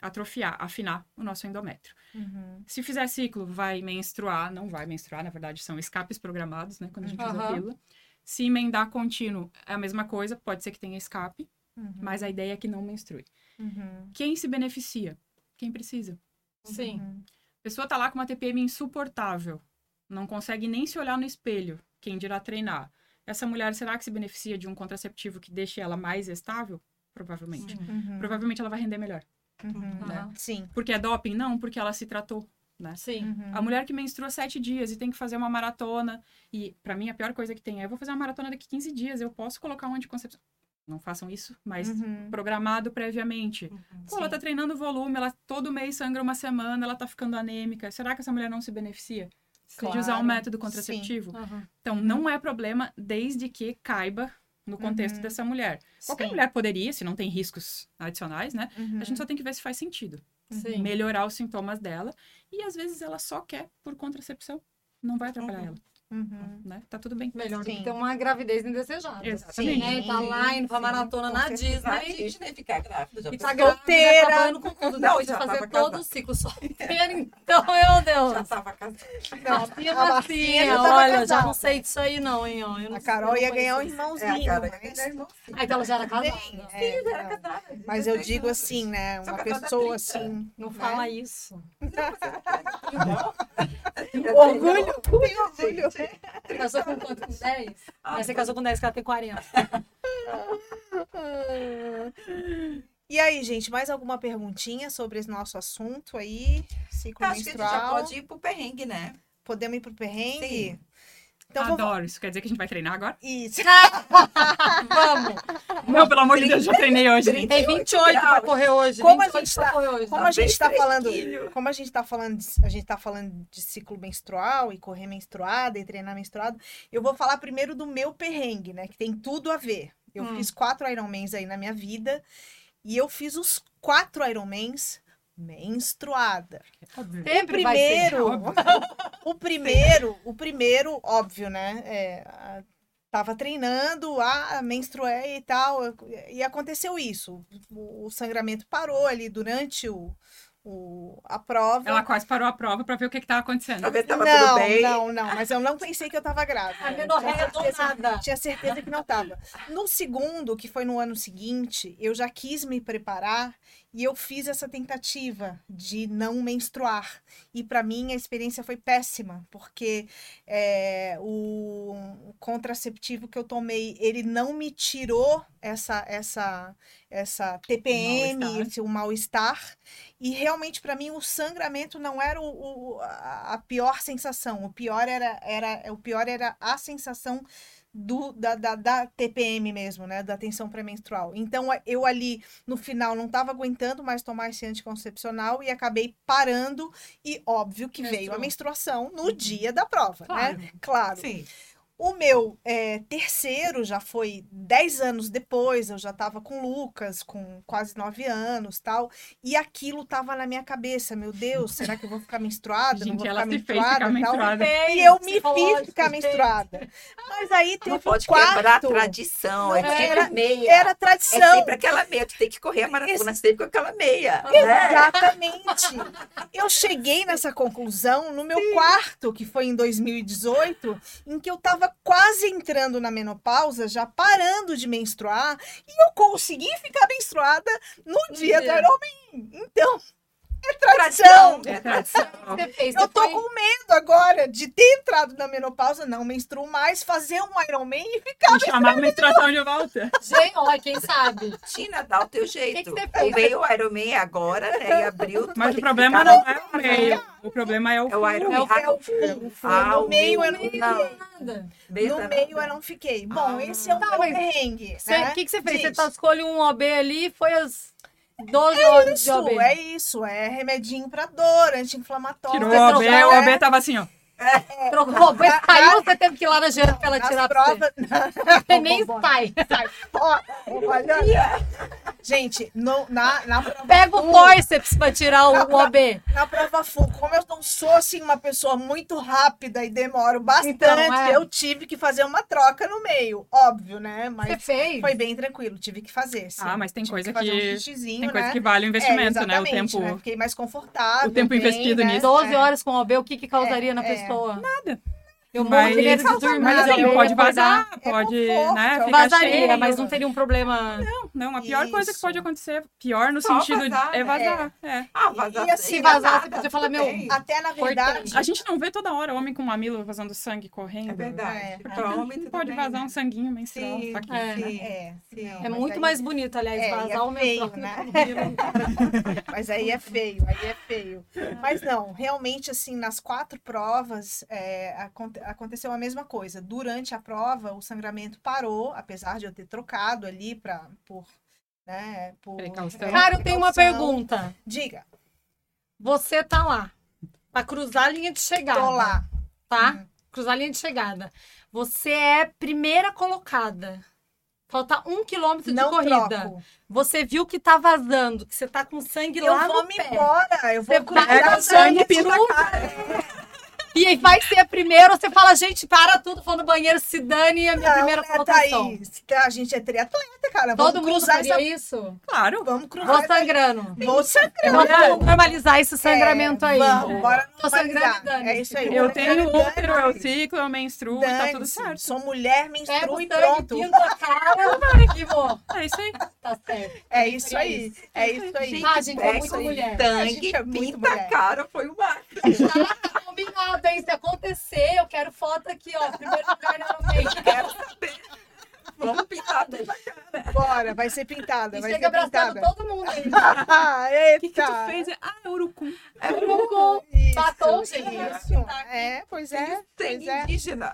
atrofiar, afinar o nosso endométrio. Uhum. Se fizer ciclo, vai menstruar, não vai menstruar, na verdade, são escapes programados, né? Quando a gente usa a pílula. Se emendar contínuo, é a mesma coisa, pode ser que tenha escape, Uhum. mas a ideia é que não menstrue. Uhum. Quem se beneficia? Quem precisa. Sim. Uhum. A pessoa tá lá com uma TPM insuportável, não consegue nem se olhar no espelho, quem dirá treinar. essa mulher, será que se beneficia de um contraceptivo que deixe ela mais estável? Provavelmente. Uhum. Provavelmente ela vai render melhor. Uhum. Aham. Sim. Porque é doping? Não, porque ela se tratou. Né? Sim. Uhum. A mulher que menstrua sete dias e tem que fazer uma maratona. E pra mim a pior coisa que tem é: eu vou fazer uma maratona daqui 15 dias, eu posso colocar um anticoncepção. Não façam isso, mas Uhum. programado previamente. Pô, ela Sim. tá treinando volume, ela todo mês sangra uma semana, ela tá ficando anêmica. Será que essa mulher não se beneficia de usar um Claro. método contraceptivo? Aham. Então, não é problema desde que caiba no contexto Uhum. dessa mulher. Qualquer Sim. mulher poderia, se não tem riscos adicionais, né? Uhum. A gente só tem que ver se faz sentido. Sim. Melhorar os sintomas dela. E às vezes ela só quer por contracepção. Não vai atrapalhar Uhum. ela, Uhum. né? Tá tudo bem. Melhor do Sim. que ter uma gravidez indesejada. Exatamente. Né? Tá lá indo pra Sim, maratona com na certeza. Na Disney. Disney ficar grávida. Já E tá Solteira. acabando com tudo. Não, Depois de já fazer todo casada. o ciclo solteiro. Então, meu Deus. Já tava casada. Não, a Marcinha, Marcinha já tava olha, já casada. não sei disso aí não, hein? Ó. Eu não A Carol ia não ganhar um conheço isso. irmãozinho. É, a cara mas- é irmão. Ah, então ela já era Sim, casada. é, já era é. casada. Mas eu 16 digo assim, né? Uma há pessoa 30 assim. Não né? fala isso. Orgulho, tem orgulho. Casou com quanto? Com 10? Mas você casou com 10, que ela tem 40. E aí, gente, mais alguma perguntinha sobre esse nosso assunto aí? Ciclo Acho que a gente já menstrual. pode ir pro perrengue, né? Podemos ir pro perrengue? Sim. Então, vou... Adoro. Isso quer dizer que a gente vai treinar agora? Isso. Vamos! Não, pelo amor de Deus, já treinei hoje. gente. Tem 28 pra correr hoje. Como a 28 gente tá- hoje. Como Tá a gente bem está falando, como a gente tá falando, de, a gente tá falando de ciclo menstrual e correr menstruada e treinar menstruado, eu vou falar primeiro do meu perrengue, né, que tem tudo a ver. Eu Hum. fiz quatro Ironmans aí na minha vida e eu fiz os quatro Ironmans menstruada. Óbvio. Vai ser. primeiro, o primeiro, o primeiro, óbvio, né? É, a- tava treinando, ah, menstruei e tal, e aconteceu isso. O, o sangramento parou ali durante o, o- a prova. Ela quase parou a prova pra ver o que que tava acontecendo. Pra ver se tava não, tudo bem. não, não, mas eu não pensei que eu tava grávida. A do nada. Tinha certeza que não tava. No segundo, que foi no ano seguinte, eu já quis me preparar e eu fiz essa tentativa de não menstruar. E para mim a experiência foi péssima, porque é, o contraceptivo que eu tomei, ele não me tirou essa essa essa TPM, Mal-estar. esse o mal-estar. E realmente para mim o sangramento não era o, o- a a pior sensação. O pior era era o pior era a sensação do, da, da, da TPM mesmo, né? Da tensão pré-menstrual. Então, eu ali, no final, não estava aguentando mais tomar esse anticoncepcional e acabei parando. E óbvio que veio a menstruação no dia da prova, Claro. né? Claro. Sim. O meu é, terceiro já foi 10 anos depois, eu já estava com o Lucas, com quase 9 anos tal. E aquilo tava na minha cabeça. Meu Deus, será que eu vou ficar menstruada? não Gente, vou ela ficar se fez ficar tal? menstruada. E eu me fiz ficar menstruada. Mas aí teve Não pode um quarto. quebrar a tradição. É Não, era- meia. Era É tradição. sempre aquela meia. Tu tem que correr a maratona sempre com aquela meia. né? Exatamente. Eu cheguei nessa conclusão no meu quarto, que foi em 2018, em que eu tava quase entrando na menopausa, já parando de menstruar, e eu consegui ficar menstruada no dia do dia. Ironman. Então, é tradição. É tradição. Você fez, Eu tô foi- com medo agora de ter entrado na menopausa, não menstruo mais, fazer um Ironman e ficar E chamar a menstruação de volta. Gente, olha, quem sabe? Tina, dá o teu jeito. que você fez? Veio o Ironman agora, né? Tu vai Mas o que problema não é o meio. O problema é o É o fim. Ironman. É o- Ah, é o. Ah, no meio eu não. Nada. Besta, No meio eu não fiquei. Bom, Ah. esse é o Tá, perrengue. O né? que, que você fez? Você Diz. tá, escolhe um OB ali, foi às 12 horas de Isso, OB. é isso. É remedinho pra dor, anti-inflamatório. Tirou o OB, o? OB tava assim, ó. Trocou, o OB saiu, você teve que ir lá na geral pra ela Nas tirar pra você. Você nem sai. Sai fora. Olha. Gente, no- na, na prova Pega o forceps pra tirar o OB. Na prova full, como eu não sou assim uma pessoa muito rápida e demoro bastante, Então, é. eu tive que fazer uma troca no meio. Óbvio, né? Você Mas fez. foi bem tranquilo, tive que fazer. sim. Ah, mas tem Tive coisa fazer que- um Tem coisa né? que vale o investimento, é, né? O exatamente, tempo. né? Fiquei mais confortável. o tempo bem, investido né? nisso. 12 É. horas com OB, o que que causaria na é. Pessoa? Nada. Eu Mas, dormir. mas assim, eu pode vazar, acordar. pode, conforto, né, é ficar Vazaria, cheio. mas não teria um problema. Não, a pior coisa que Isso. pode acontecer, pior no Só sentido vazar, de é né? vazar. É. Ah, vazar. E assim, Se vazar, nada, você falar, meu. Até na verdade. A gente não vê toda hora homem com mamilo vazando sangue correndo. É verdade. É. Pra homem, Pode bem, vazar né? um sanguinho menstrual. Sim, só que- É. sim. É, Sim. não, É mas muito aí- mais bonito, aliás, É, e vazar é o menstrual. né? Mas aí é feio, aí é feio. Mas não, realmente, assim, nas quatro provas, é, aconte- aconteceu a mesma coisa. Durante a prova, o sangramento parou, apesar de eu ter trocado ali pra, por. Né, por Precaução. é, Cara, eu tenho uma pergunta. Diga, Você tá lá pra cruzar a linha de chegada. tô lá. Tá? Uhum. Cruzar a linha de chegada. Você é primeira colocada. Falta um quilômetro de Não corrida. troco. Você viu que tá vazando, que você tá com sangue Eu lá vou no me pé. embora, eu vou Você dar o sangue, cara. E aí vai ser a primeira, você fala, gente, para tudo, for no banheiro, se dane, é a minha primeira né, colocação. Thaís? A gente é triatleta, cara. Todo Vamos mundo cruzar faria essa... isso? Claro. Vamos cruzar Vou sangrando. Vou sangrando. Vamos normalizar esse sangramento É, aí. Vamos, bora Tô sangrando normalizar. dane-se. É isso aí. Eu tenho sangrando, útero, eu ciclo, eu menstruo, tá tudo certo. Sou mulher, menstruo o e pronto. pinta a cara e vou. É isso aí. Tá certo. É isso É aí. É isso aí. Ah, a gente é muito isso aí. mulher. Gente é pinta a cara, foi uma. Tá combinado, hein? Se acontecer, eu quero foto aqui, ó. Primeiro lugar na meio. Quero saber. Vamos pintar dentro da cara. Bora, vai ser pintada, E vai chega ser abraçando pintada. todo mundo aí. Ah, O que, que tu eita. fez? Ah, é urucum. É. Isso, Batom, gente. É, pois é, Tem pois é. indígena.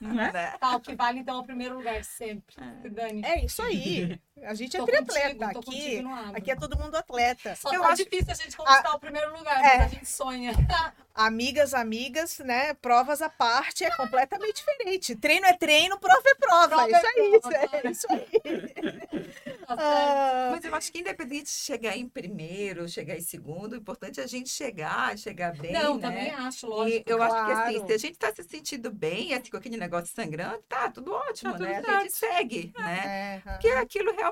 Não é? Né? Tá, o que vale então é o primeiro lugar sempre. Se Dani. É isso aí. A gente é Tô triatleta contigo, aqui. Aqui é todo mundo atleta. Só Eu tá acho difícil a gente conquistar o primeiro lugar, É. mas a gente sonha. amigas, amigas, né? Provas à parte é completamente diferente. Treino é treino, prova é prova. Prova isso é prova, é isso aí. Tá. Ah, Mas eu acho que independente de chegar em primeiro, chegar em segundo, o importante é a gente chegar, chegar bem, Não, né? também acho, E lógico. eu acho que assim, claro. se a gente tá se sentindo bem, assim, com aquele negócio sangrando, tá tudo ótimo, Tá tudo né? A certo. gente segue, né? é, Porque aquilo realmente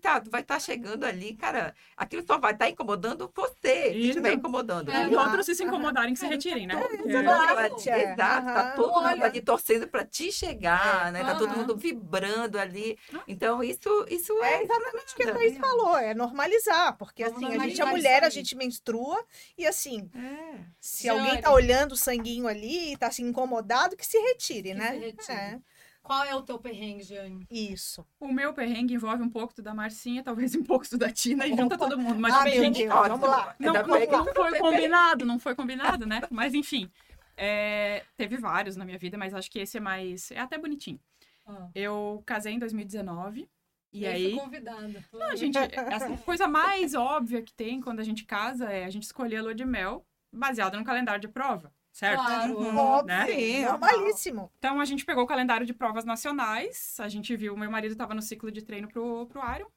tá, vai estar chegando ali, cara. Aquilo só vai estar incomodando você, se Isso. estiver incomodando. É, E outros se se incomodarem que se retirem, né? Porque- exato. É, Exato, tá todo mundo ali torcendo para te chegar, né? Tá todo Aham. mundo vibrando ali. Então, isso, isso é, É exatamente o que a. Thaís falou, é normalizar, porque Vamos assim, a gente é normalizar mulher, a gente menstrua, e assim, É. se alguém tá olhando o sanguinho ali e tá se incomodado, que se retire, Que né? se retire. É, Qual é o teu perrengue, Jane? isso. O meu perrengue envolve um pouco do da Marcinha, talvez um pouco do da Tina, e junta todo mundo. Mas Ah, meu Deus, ótimo. vamos lá. Não, não, bem não eu foi combinado, não foi combinado, né? Mas enfim, é, teve vários na minha vida, mas acho que esse é mais. É até bonitinho. Ah, Eu casei em 2019. E eu aí, fui convidada. não, a gente, a coisa mais óbvia que tem quando a gente casa é a gente escolher a lua de mel baseada no calendário de prova, certo? Claro. Uhum. Óbvio, né? Sim, normalíssimo. Então a gente pegou o calendário de provas nacionais, a gente viu, meu marido estava no ciclo de treino pro, pro Iron.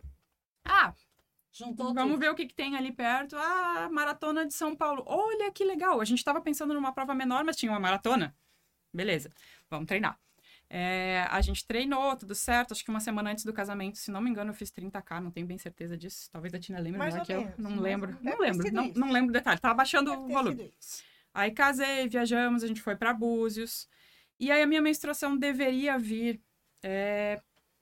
Ah, Juntou Vamos tudo. ver o que, que tem ali perto. Ah, maratona de São Paulo. Olha que legal. A gente estava pensando numa prova menor, mas tinha uma maratona. Beleza, vamos treinar. É, a gente treinou, tudo certo. Acho que uma semana antes do casamento, se não me engano, eu fiz 30k, não tenho bem certeza disso. Talvez a Tina lembre melhor ou que eu. Não lembro. Não lembro. Não, não lembro o detalhe. Tava baixando o volume. isso. Aí casei, viajamos, a gente foi para Búzios. E aí a minha menstruação deveria vir é,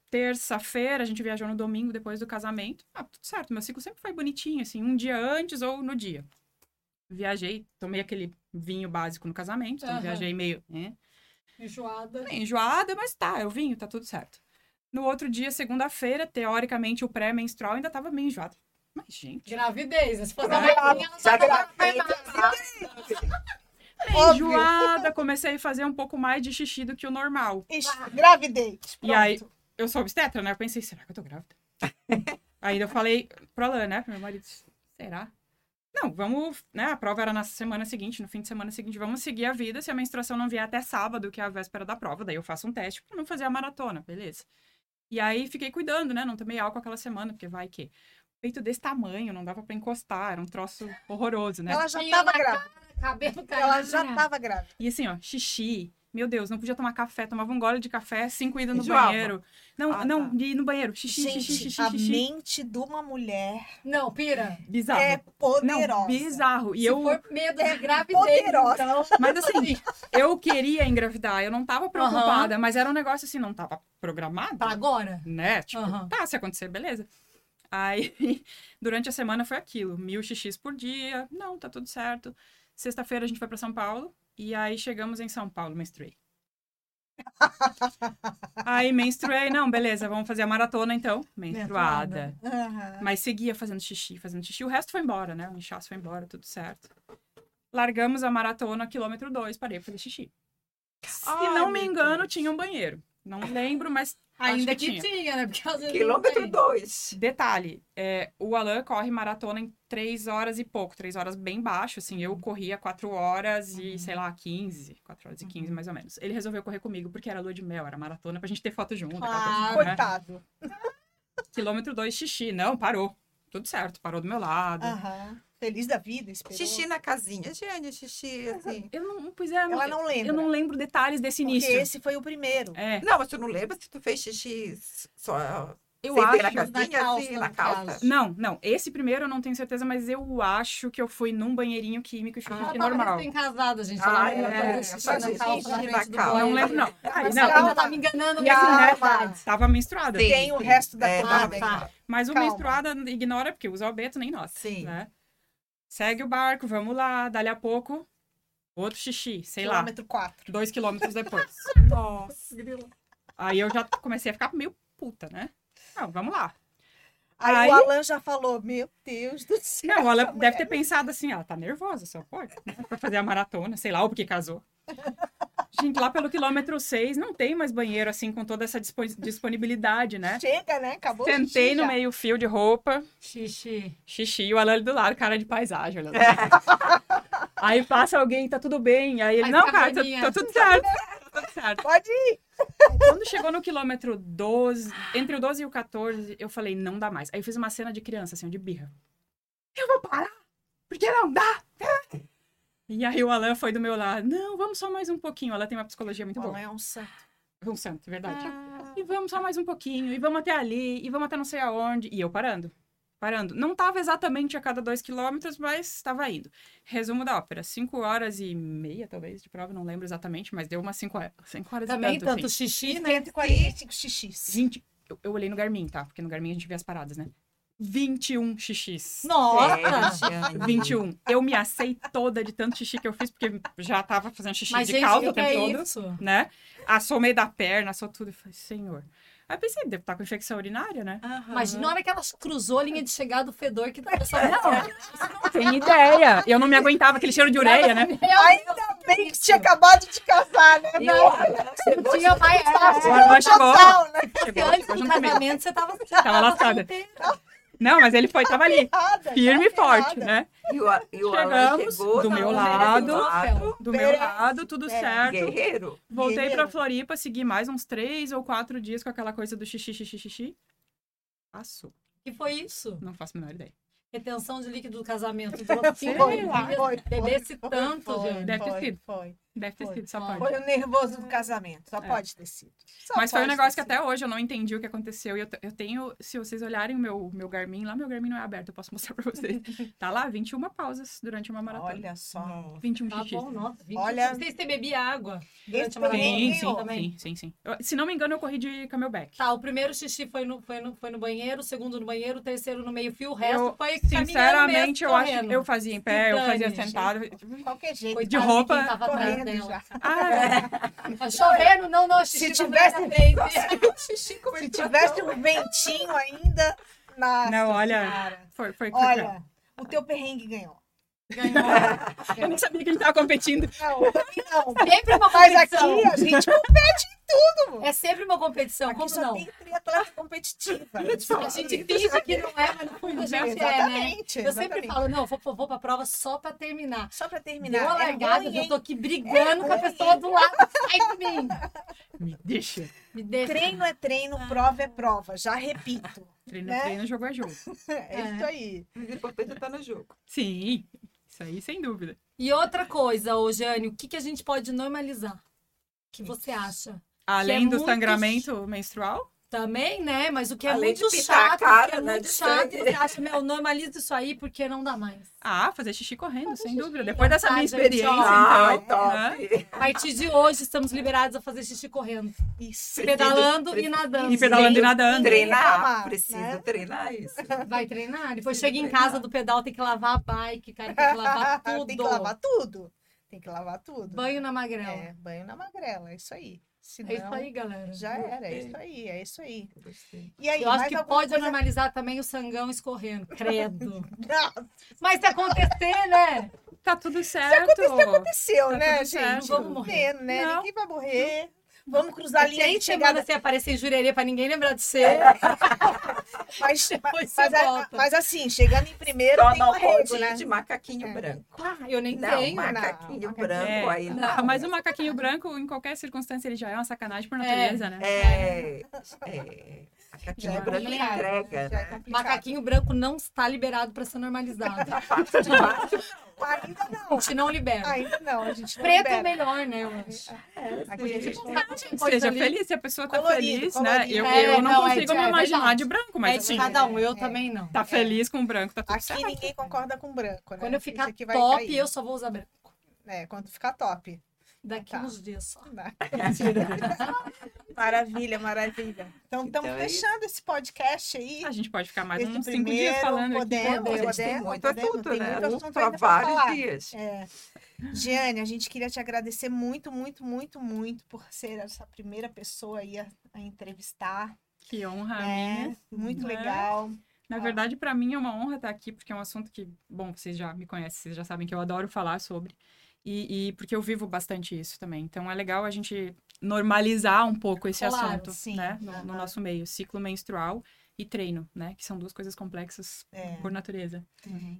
terça-feira, a gente viajou no domingo depois do casamento. Ah, tudo certo, meu ciclo sempre foi bonitinho, assim, um dia antes ou no dia. Viajei, tomei aquele vinho básico no casamento, então Aham. viajei meio né, Enjoada. meio enjoada, mas tá, eu vinho, tá tudo certo. No outro dia, segunda-feira, teoricamente o pré-menstrual ainda tava meio enjoado. Mas, gente, Gravidez. né? Se fosse a Marcinha, ela já tava gravei. meio Óbvio. enjoada, comecei a fazer um pouco mais de xixi do que o normal. Ixi, gravidez. E aí, eu sou obstetra, né? Eu pensei, será que eu tô grávida? aí eu falei pro Alan, né? Pro meu marido, será? Não, vamos, né? A prova era na semana seguinte, no fim de semana seguinte, vamos seguir a vida. Se a menstruação não vier até sábado, que é a véspera da prova, daí eu faço um teste pra não fazer a maratona, beleza. E aí fiquei cuidando, né? Não tomei álcool aquela semana, porque vai que. Peito desse tamanho, não dava pra encostar, era um troço horroroso, né? Ela já tava grávida. Cabelo caindo. Ela já tava grávida. E assim, ó, xixi, Meu Deus, não podia tomar café, tomava um gole de café, cinco idas no Enjoava. banheiro. Não, Ah, não, tá. de ir no banheiro. Xixi, Gente, xixi, xixi, a xixi. mente de uma mulher Não, pira. Bizarro. é poderosa. Não, bizarro. E Se eu, for medo é de gravidez, poderosa. então... mas assim, eu queria engravidar, eu não tava preocupada, mas era um negócio assim, não tava programado. Pra agora? né? Tipo, Aham. tá, se acontecer, beleza. Aí, durante a semana foi aquilo, mil xx por dia, não, tá tudo certo. Sexta-feira a gente foi pra São Paulo, e aí chegamos em São Paulo, menstruei. aí menstruei, não, beleza, vamos fazer a maratona então, menstruada. Aham. Mas seguia fazendo xixi, fazendo xixi, o resto foi embora, né? O inchaço foi embora, tudo certo. Largamos a maratona, quilômetro 2, parei pra fazer xixi. Se Ai, não me engano, Deus. tinha um banheiro. Não lembro, mas Ainda que, que tinha. né? Porque às vezes Quilômetro tem. 2. Detalhe, é, o Alan corre maratona em 3 horas e pouco, 3 horas bem baixo, assim, eu corria 4 horas e, sei lá, 15, 4 horas e 15 mais ou menos. Ele resolveu correr comigo porque era lua de mel, era maratona pra gente ter foto junto. coisa, Claro. né? Coitado. Quilômetro 2, xixi, não, parou. Tudo certo, parou do meu lado. Aham. Feliz da vida, esperou. Xixi na casinha, Giane, xixi assim. Eu não, pois é, Ela não lembra. eu não lembro detalhes desse Porque início. esse foi o primeiro. É, Não, mas tu não lembra se tu fez xixi só eu sem ter na acho... casinha, calça, assim, na calça? Não, não, esse primeiro eu não tenho certeza, mas eu acho que eu fui num banheirinho químico e fiz Ela xixi tava normal. recém-casada, gente. Ah, é, não é, xixi fazia na calça na frente do. Não lembro, não. Ai, Mas não, calma. Ela tá me enganando E assim, né, verdade. tava menstruada. Tem o resto da É, tá, tá. Mas o Calma. menstruada ignora, porque usa o beto nem nós. Sim. Né? Segue o barco, vamos lá. Dali a pouco, outro xixi, sei lá, Quilômetro 4. dois quilômetros depois. Nossa. Aí eu já comecei a ficar meio puta, né? Não, vamos lá. Aí, Aí- o Alan já falou: Meu Deus do céu. Não, ela essa deve ter mulher- pensado assim, ela tá nervosa, só pode, né? Pra fazer a maratona, sei lá, ou porque casou. Gente, lá pelo quilômetro 6 não tem mais banheiro, assim, com toda essa dispo- disponibilidade, né? Chega, né? Acabou o Sentei xixi no já. meio fio de roupa, Xixi. xixi, e o Alan ali do lado, cara de paisagem, olhando. Aí passa alguém, tá tudo bem. Aí ele, Aí não, cara, tá, tá tudo certo. tá tudo certo. Pode ir. Quando chegou no quilômetro 12, entre o 12 e o 14, eu falei, não dá mais. Aí eu fiz uma cena de criança, assim, de birra. Eu vou parar, porque não dá. E aí o Alan foi do meu lado, não, vamos só mais um pouquinho. Ela tem uma psicologia muito O boa. Alan é um santo. Um santo, verdade. Ah. E vamos só mais um pouquinho, e vamos até ali, e vamos até não sei aonde. E eu parando. Parando. Não tava exatamente a cada dois quilômetros, mas estava indo. Resumo da ópera. Cinco horas e meia, talvez, de prova, não lembro exatamente, mas deu umas cinco, horas- cinco horas Também e tanto, tanto assim. xixi, né? 145 xixis. Gente, eu, eu olhei no Garmin, tá? Porque no Garmin a gente vê as paradas, né? 21 xx. Nossa! É, Giane. 21. Eu me assei toda de tanto xixi que eu fiz, porque já tava fazendo xixi Mas, de gente, calça o tempo é todo, isso? né? Assou meio da perna, assou tudo. Eu falei, senhor. Aí eu pensei, deve estar com infecção urinária, né? Aham. Mas na hora que ela cruzou a linha de chegada do fedor que tá só Não tem ideia. Eu não me aguentava, aquele cheiro de ureia, né? Ainda bem que tinha acabado de casar, né? E o Alan chegou Tinha mais Alan chegou. Total, né? Chegou, Antes do casamento, você tava, Tava lascada. Não, mas ele foi, tava ali. Firme e forte, né? E o, e Chegamos chegou do meu lado. lado. Do meu lado, tudo certo. Guerreiro. Voltei Guerreiro. pra Floripa, segui mais uns três ou quatro dias com aquela coisa do xixi, xixi, xixi. Passou. que foi isso? Não faço a menor ideia. Retenção de líquido do casamento. Sei cinco lá. dias, Foi, Bebesse foi, tanto, foi, gente. Deve ter foi, sido. Foi. Deve ter Foi. sido, só pode. Foi o nervoso do casamento. Só É. pode ter sido. Só Mas foi um negócio que sido. até hoje eu não entendi o que aconteceu. E eu, eu tenho, se vocês olharem o meu, meu Garmin, lá meu Garmin não é aberto, eu posso mostrar pra vocês. Tá lá, 21 pausas durante uma maratona. Olha só. Nossa. 21 Tá xixi. bom, nossa. 20, Olha- Vocês têm bebia água durante a maratona? Sim, sim, também. sim, sim, sim. Eu- se não me engano, eu corri de camelback. Tá, o primeiro xixi foi no, foi no, foi no banheiro, o segundo no banheiro, o terceiro no meio-fio, o resto Eu, foi caminhando Sinceramente, mesmo, eu acho correndo. que eu fazia em pé, eu fazia sentado. Qualquer jeito. De roupa, tava atrás correndo dela. Ah, Tá chovendo, não, não, xixi Se tá tivesse-. Xixi Se tivesse um ventinho ainda na. Não, olha, Cara. foi, foi Olha, o teu perrengue ganhou. Ganhou. Eu nem sabia que ele tava competindo. Não, não. Sempre uma Mas competição. aqui a gente compete em tudo. É sempre uma competição, Aqui como só não? tem triatleta competitiva. A gente finge que não é, mas no fundo a gente é, né? Exatamente, Eu sempre falo, não, vou, vou pra prova só pra terminar. Só pra terminar. Deu a é largada, ruim, eu tô aqui brigando com a pessoa do lado. Sai de mim. Me deixa. Me deixa. Treino é treino, prova é prova. Já repito. Treino, Né? treino, jogo é jogo. É isso aí. O importante é estar no jogo. Sim, isso aí sem dúvida. E outra coisa, ô Jane, o que, que a gente pode normalizar? que você acha? Além é do muito sangramento menstrual? Também, né? Mas o que é Além de muito pintar a chato, cara, que é né, muito de chato, você acha, meu, normaliza isso aí porque não dá mais. Ah, fazer xixi correndo, sem xixi. dúvida. Depois dessa Tá, minha gente, experiência. Ah, então, né? top. A partir de hoje, estamos liberados a fazer xixi correndo. Isso. Pedalando e preciso- nadando. E pedalando e Preciso nadando. Treinar, reclamar, preciso né? treinar isso. Vai treinar? Depois chega em casa do pedal, tem que lavar a bike, cara, tem que lavar tudo. Tem que lavar tudo. Tem que lavar tudo. Banho na magrela. É, banho na magrela, é isso aí. Senão, É isso aí, galera. Já era, é isso aí, é isso aí. E aí, Eu acho que pode coisa... normalizar também o sangão escorrendo. Credo. Não, Mas se acontecer, né? Tá tudo certo. aconteceu, Tá né, gente? certo. Vamos morrer. Né? Não. Ninguém vai morrer. Vamos cruzar a linha Tem de semana chegada. sem aparecer em jurerê pra ninguém lembrar de você. Mas, Depois mas, você mas, volta. mas assim, chegando em primeiro Só tem um pode ir né? de macaquinho É. branco. Ah, eu nem Não, tenho. macaquinho não, branco É, aí não. não, mas o macaquinho branco, em qualquer circunstância, ele já é uma sacanagem por natureza, né? É, é, macaquinho Já é branco complicado, entrega, Já é né? Macaquinho branco não está liberado pra ser normalizado. Ainda A não. gente não libera. Ainda não, a gente não Preto é libera. melhor, né, eu acho. Aqui a gente Seja feliz, se a pessoa tá Colorido, feliz, colorido. né? Eu, É, eu não, não, é consigo de- me é imaginar de branco, É mas de assim, cada um, eu é. também não. tá feliz com branco, tá tudo Aqui certo. ninguém concorda com branco, né? Quando eu ficar aqui top, cair. eu só vou usar branco. É, quando ficar top. Daqui Tá. uns dias só. Maravilha, maravilha. Então, Então estamos é isso. fechando esse podcast aí. A gente pode ficar mais Esse uns cinco primeiro, dias falando aqui. podemos, Pô, a gente tem podemos, muito podemos, assunto, tem né? muito assunto pra vários falar. dias. É. Giane, a gente queria te agradecer muito, muito, muito, muito por ser essa primeira pessoa aí a, a entrevistar. Que honra a É, minha. muito né? legal. Na verdade, pra mim é uma honra estar aqui, porque é um assunto que, bom, vocês já me conhecem, vocês já sabem que eu adoro falar sobre. E, e porque eu vivo bastante isso também. Então é legal a gente normalizar um pouco esse Claro, assunto, sim. né? No, no nosso meio. Ciclo menstrual e treino, né? Que são duas coisas complexas É. por natureza.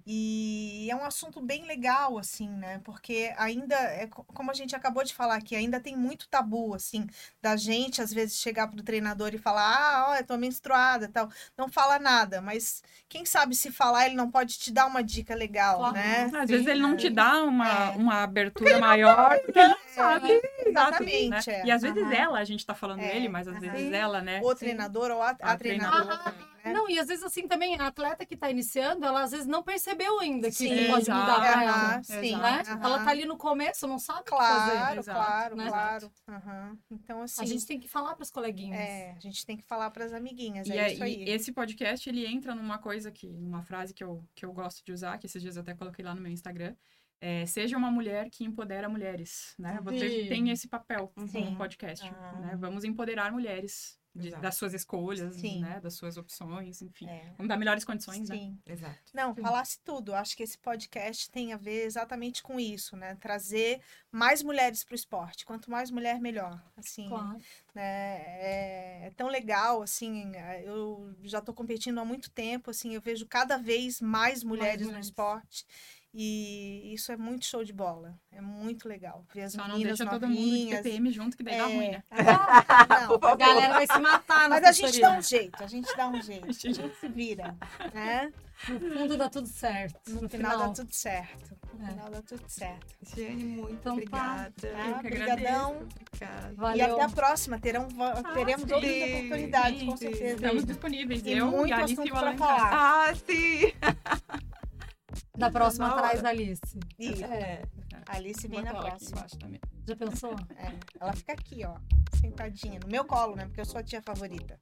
E é um assunto bem legal, assim, né? Porque ainda, é co- como a gente acabou de falar aqui, ainda tem muito tabu, assim, da gente, às vezes, chegar pro treinador e falar, ah, ó, eu tô menstruada e tal. Não fala nada, mas quem sabe se falar, ele não pode te dar uma dica legal, Claro. né? Às vezes ele não te dá uma, É. uma abertura maior, porque ele não sabe. Exato, Exatamente, né? é. E às vezes ela, a gente tá falando É, ele, mas às vezes ela, né? O treinador ou a, a, A treinadora. treinadora. Também, né? Não, e às vezes assim também, a atleta que tá iniciando, ela às vezes não percebeu ainda que Sim, pode exato. mudar pra ela. sim, Né? aham. Ela tá ali no começo, não sabe o que Claro, fazer. Exato, claro, né? claro. Então, assim, A gente tem que falar pras coleguinhas. é, a gente tem que falar para as amiguinhas, E, é aí, isso aí. esse podcast, ele entra numa coisa que, numa frase que eu, que eu gosto de usar, que esses dias eu até coloquei lá no meu Instagram. É, seja uma mulher que empodera mulheres, né? Você Sim. tem esse papel Sim. no podcast, Ah. né? Vamos empoderar mulheres de- das suas escolhas, Sim. né? Das suas opções, enfim. É. Vamos dar melhores condições, né? Sim. Exato. Não, falasse tudo. Acho que esse podcast tem a ver exatamente com isso, né? Trazer mais mulheres para o esporte. Quanto mais mulher, melhor. Assim, Claro. né? É, é tão legal, assim. Eu já estou competindo há muito tempo, assim. Eu vejo cada vez mais mulheres, no mulheres. esporte. E isso é muito show de bola. É muito legal. Ver as Só não deixa todo mundo de novinhas. TPM junto, que daí dá É. ruim, né? Ah, não, A galera vai se matar na Mas a gente dá um jeito, a gente dá um jeito, a gente se vira, né? No fundo dá tudo certo. No, No, final, dá tudo certo. No É. final dá tudo certo. Giane, muito Então tá. obrigada. Tá? Obrigadão. Obrigada. E até a próxima. Terão, teremos sim, outras oportunidades, com sim. certeza. Estamos disponíveis. E eu muito e assunto Alencar. falar. Ah, sim! Da próxima Na traz hora. a Alice. Isso. É. A Alice vem na próxima. Já pensou? É, ela fica aqui, ó, sentadinha, no meu colo, né? Porque eu sou a tia favorita.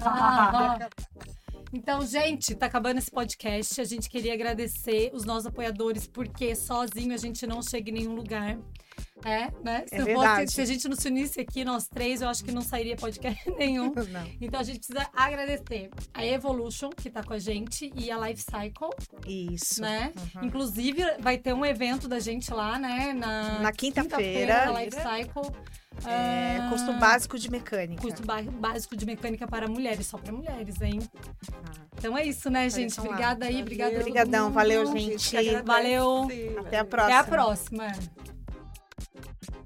Ah, Então, gente, tá acabando esse podcast. A gente queria agradecer os nossos apoiadores, porque sozinho a gente não chega em nenhum lugar. É, né? Se, É fosse- verdade. se a gente não se unisse aqui, nós três, eu acho que não sairia podcast nenhum. Não. Então a gente precisa agradecer a Evolution, que tá com a gente, e a Life Cycle, Isso. né? Uhum. Inclusive, vai ter um evento da gente lá, né? Na, Na quinta-feira, na Life Cycle. é, Ah, custo básico de mecânica. Custo básico de mecânica para mulheres, só para mulheres, hein? Ah, Então é isso, né, gente? Apareçam lá. Obrigada aí, obrigada. Obrigadão, valeu, Gente. Valeu. Até a Até próxima. a próxima. Thank you.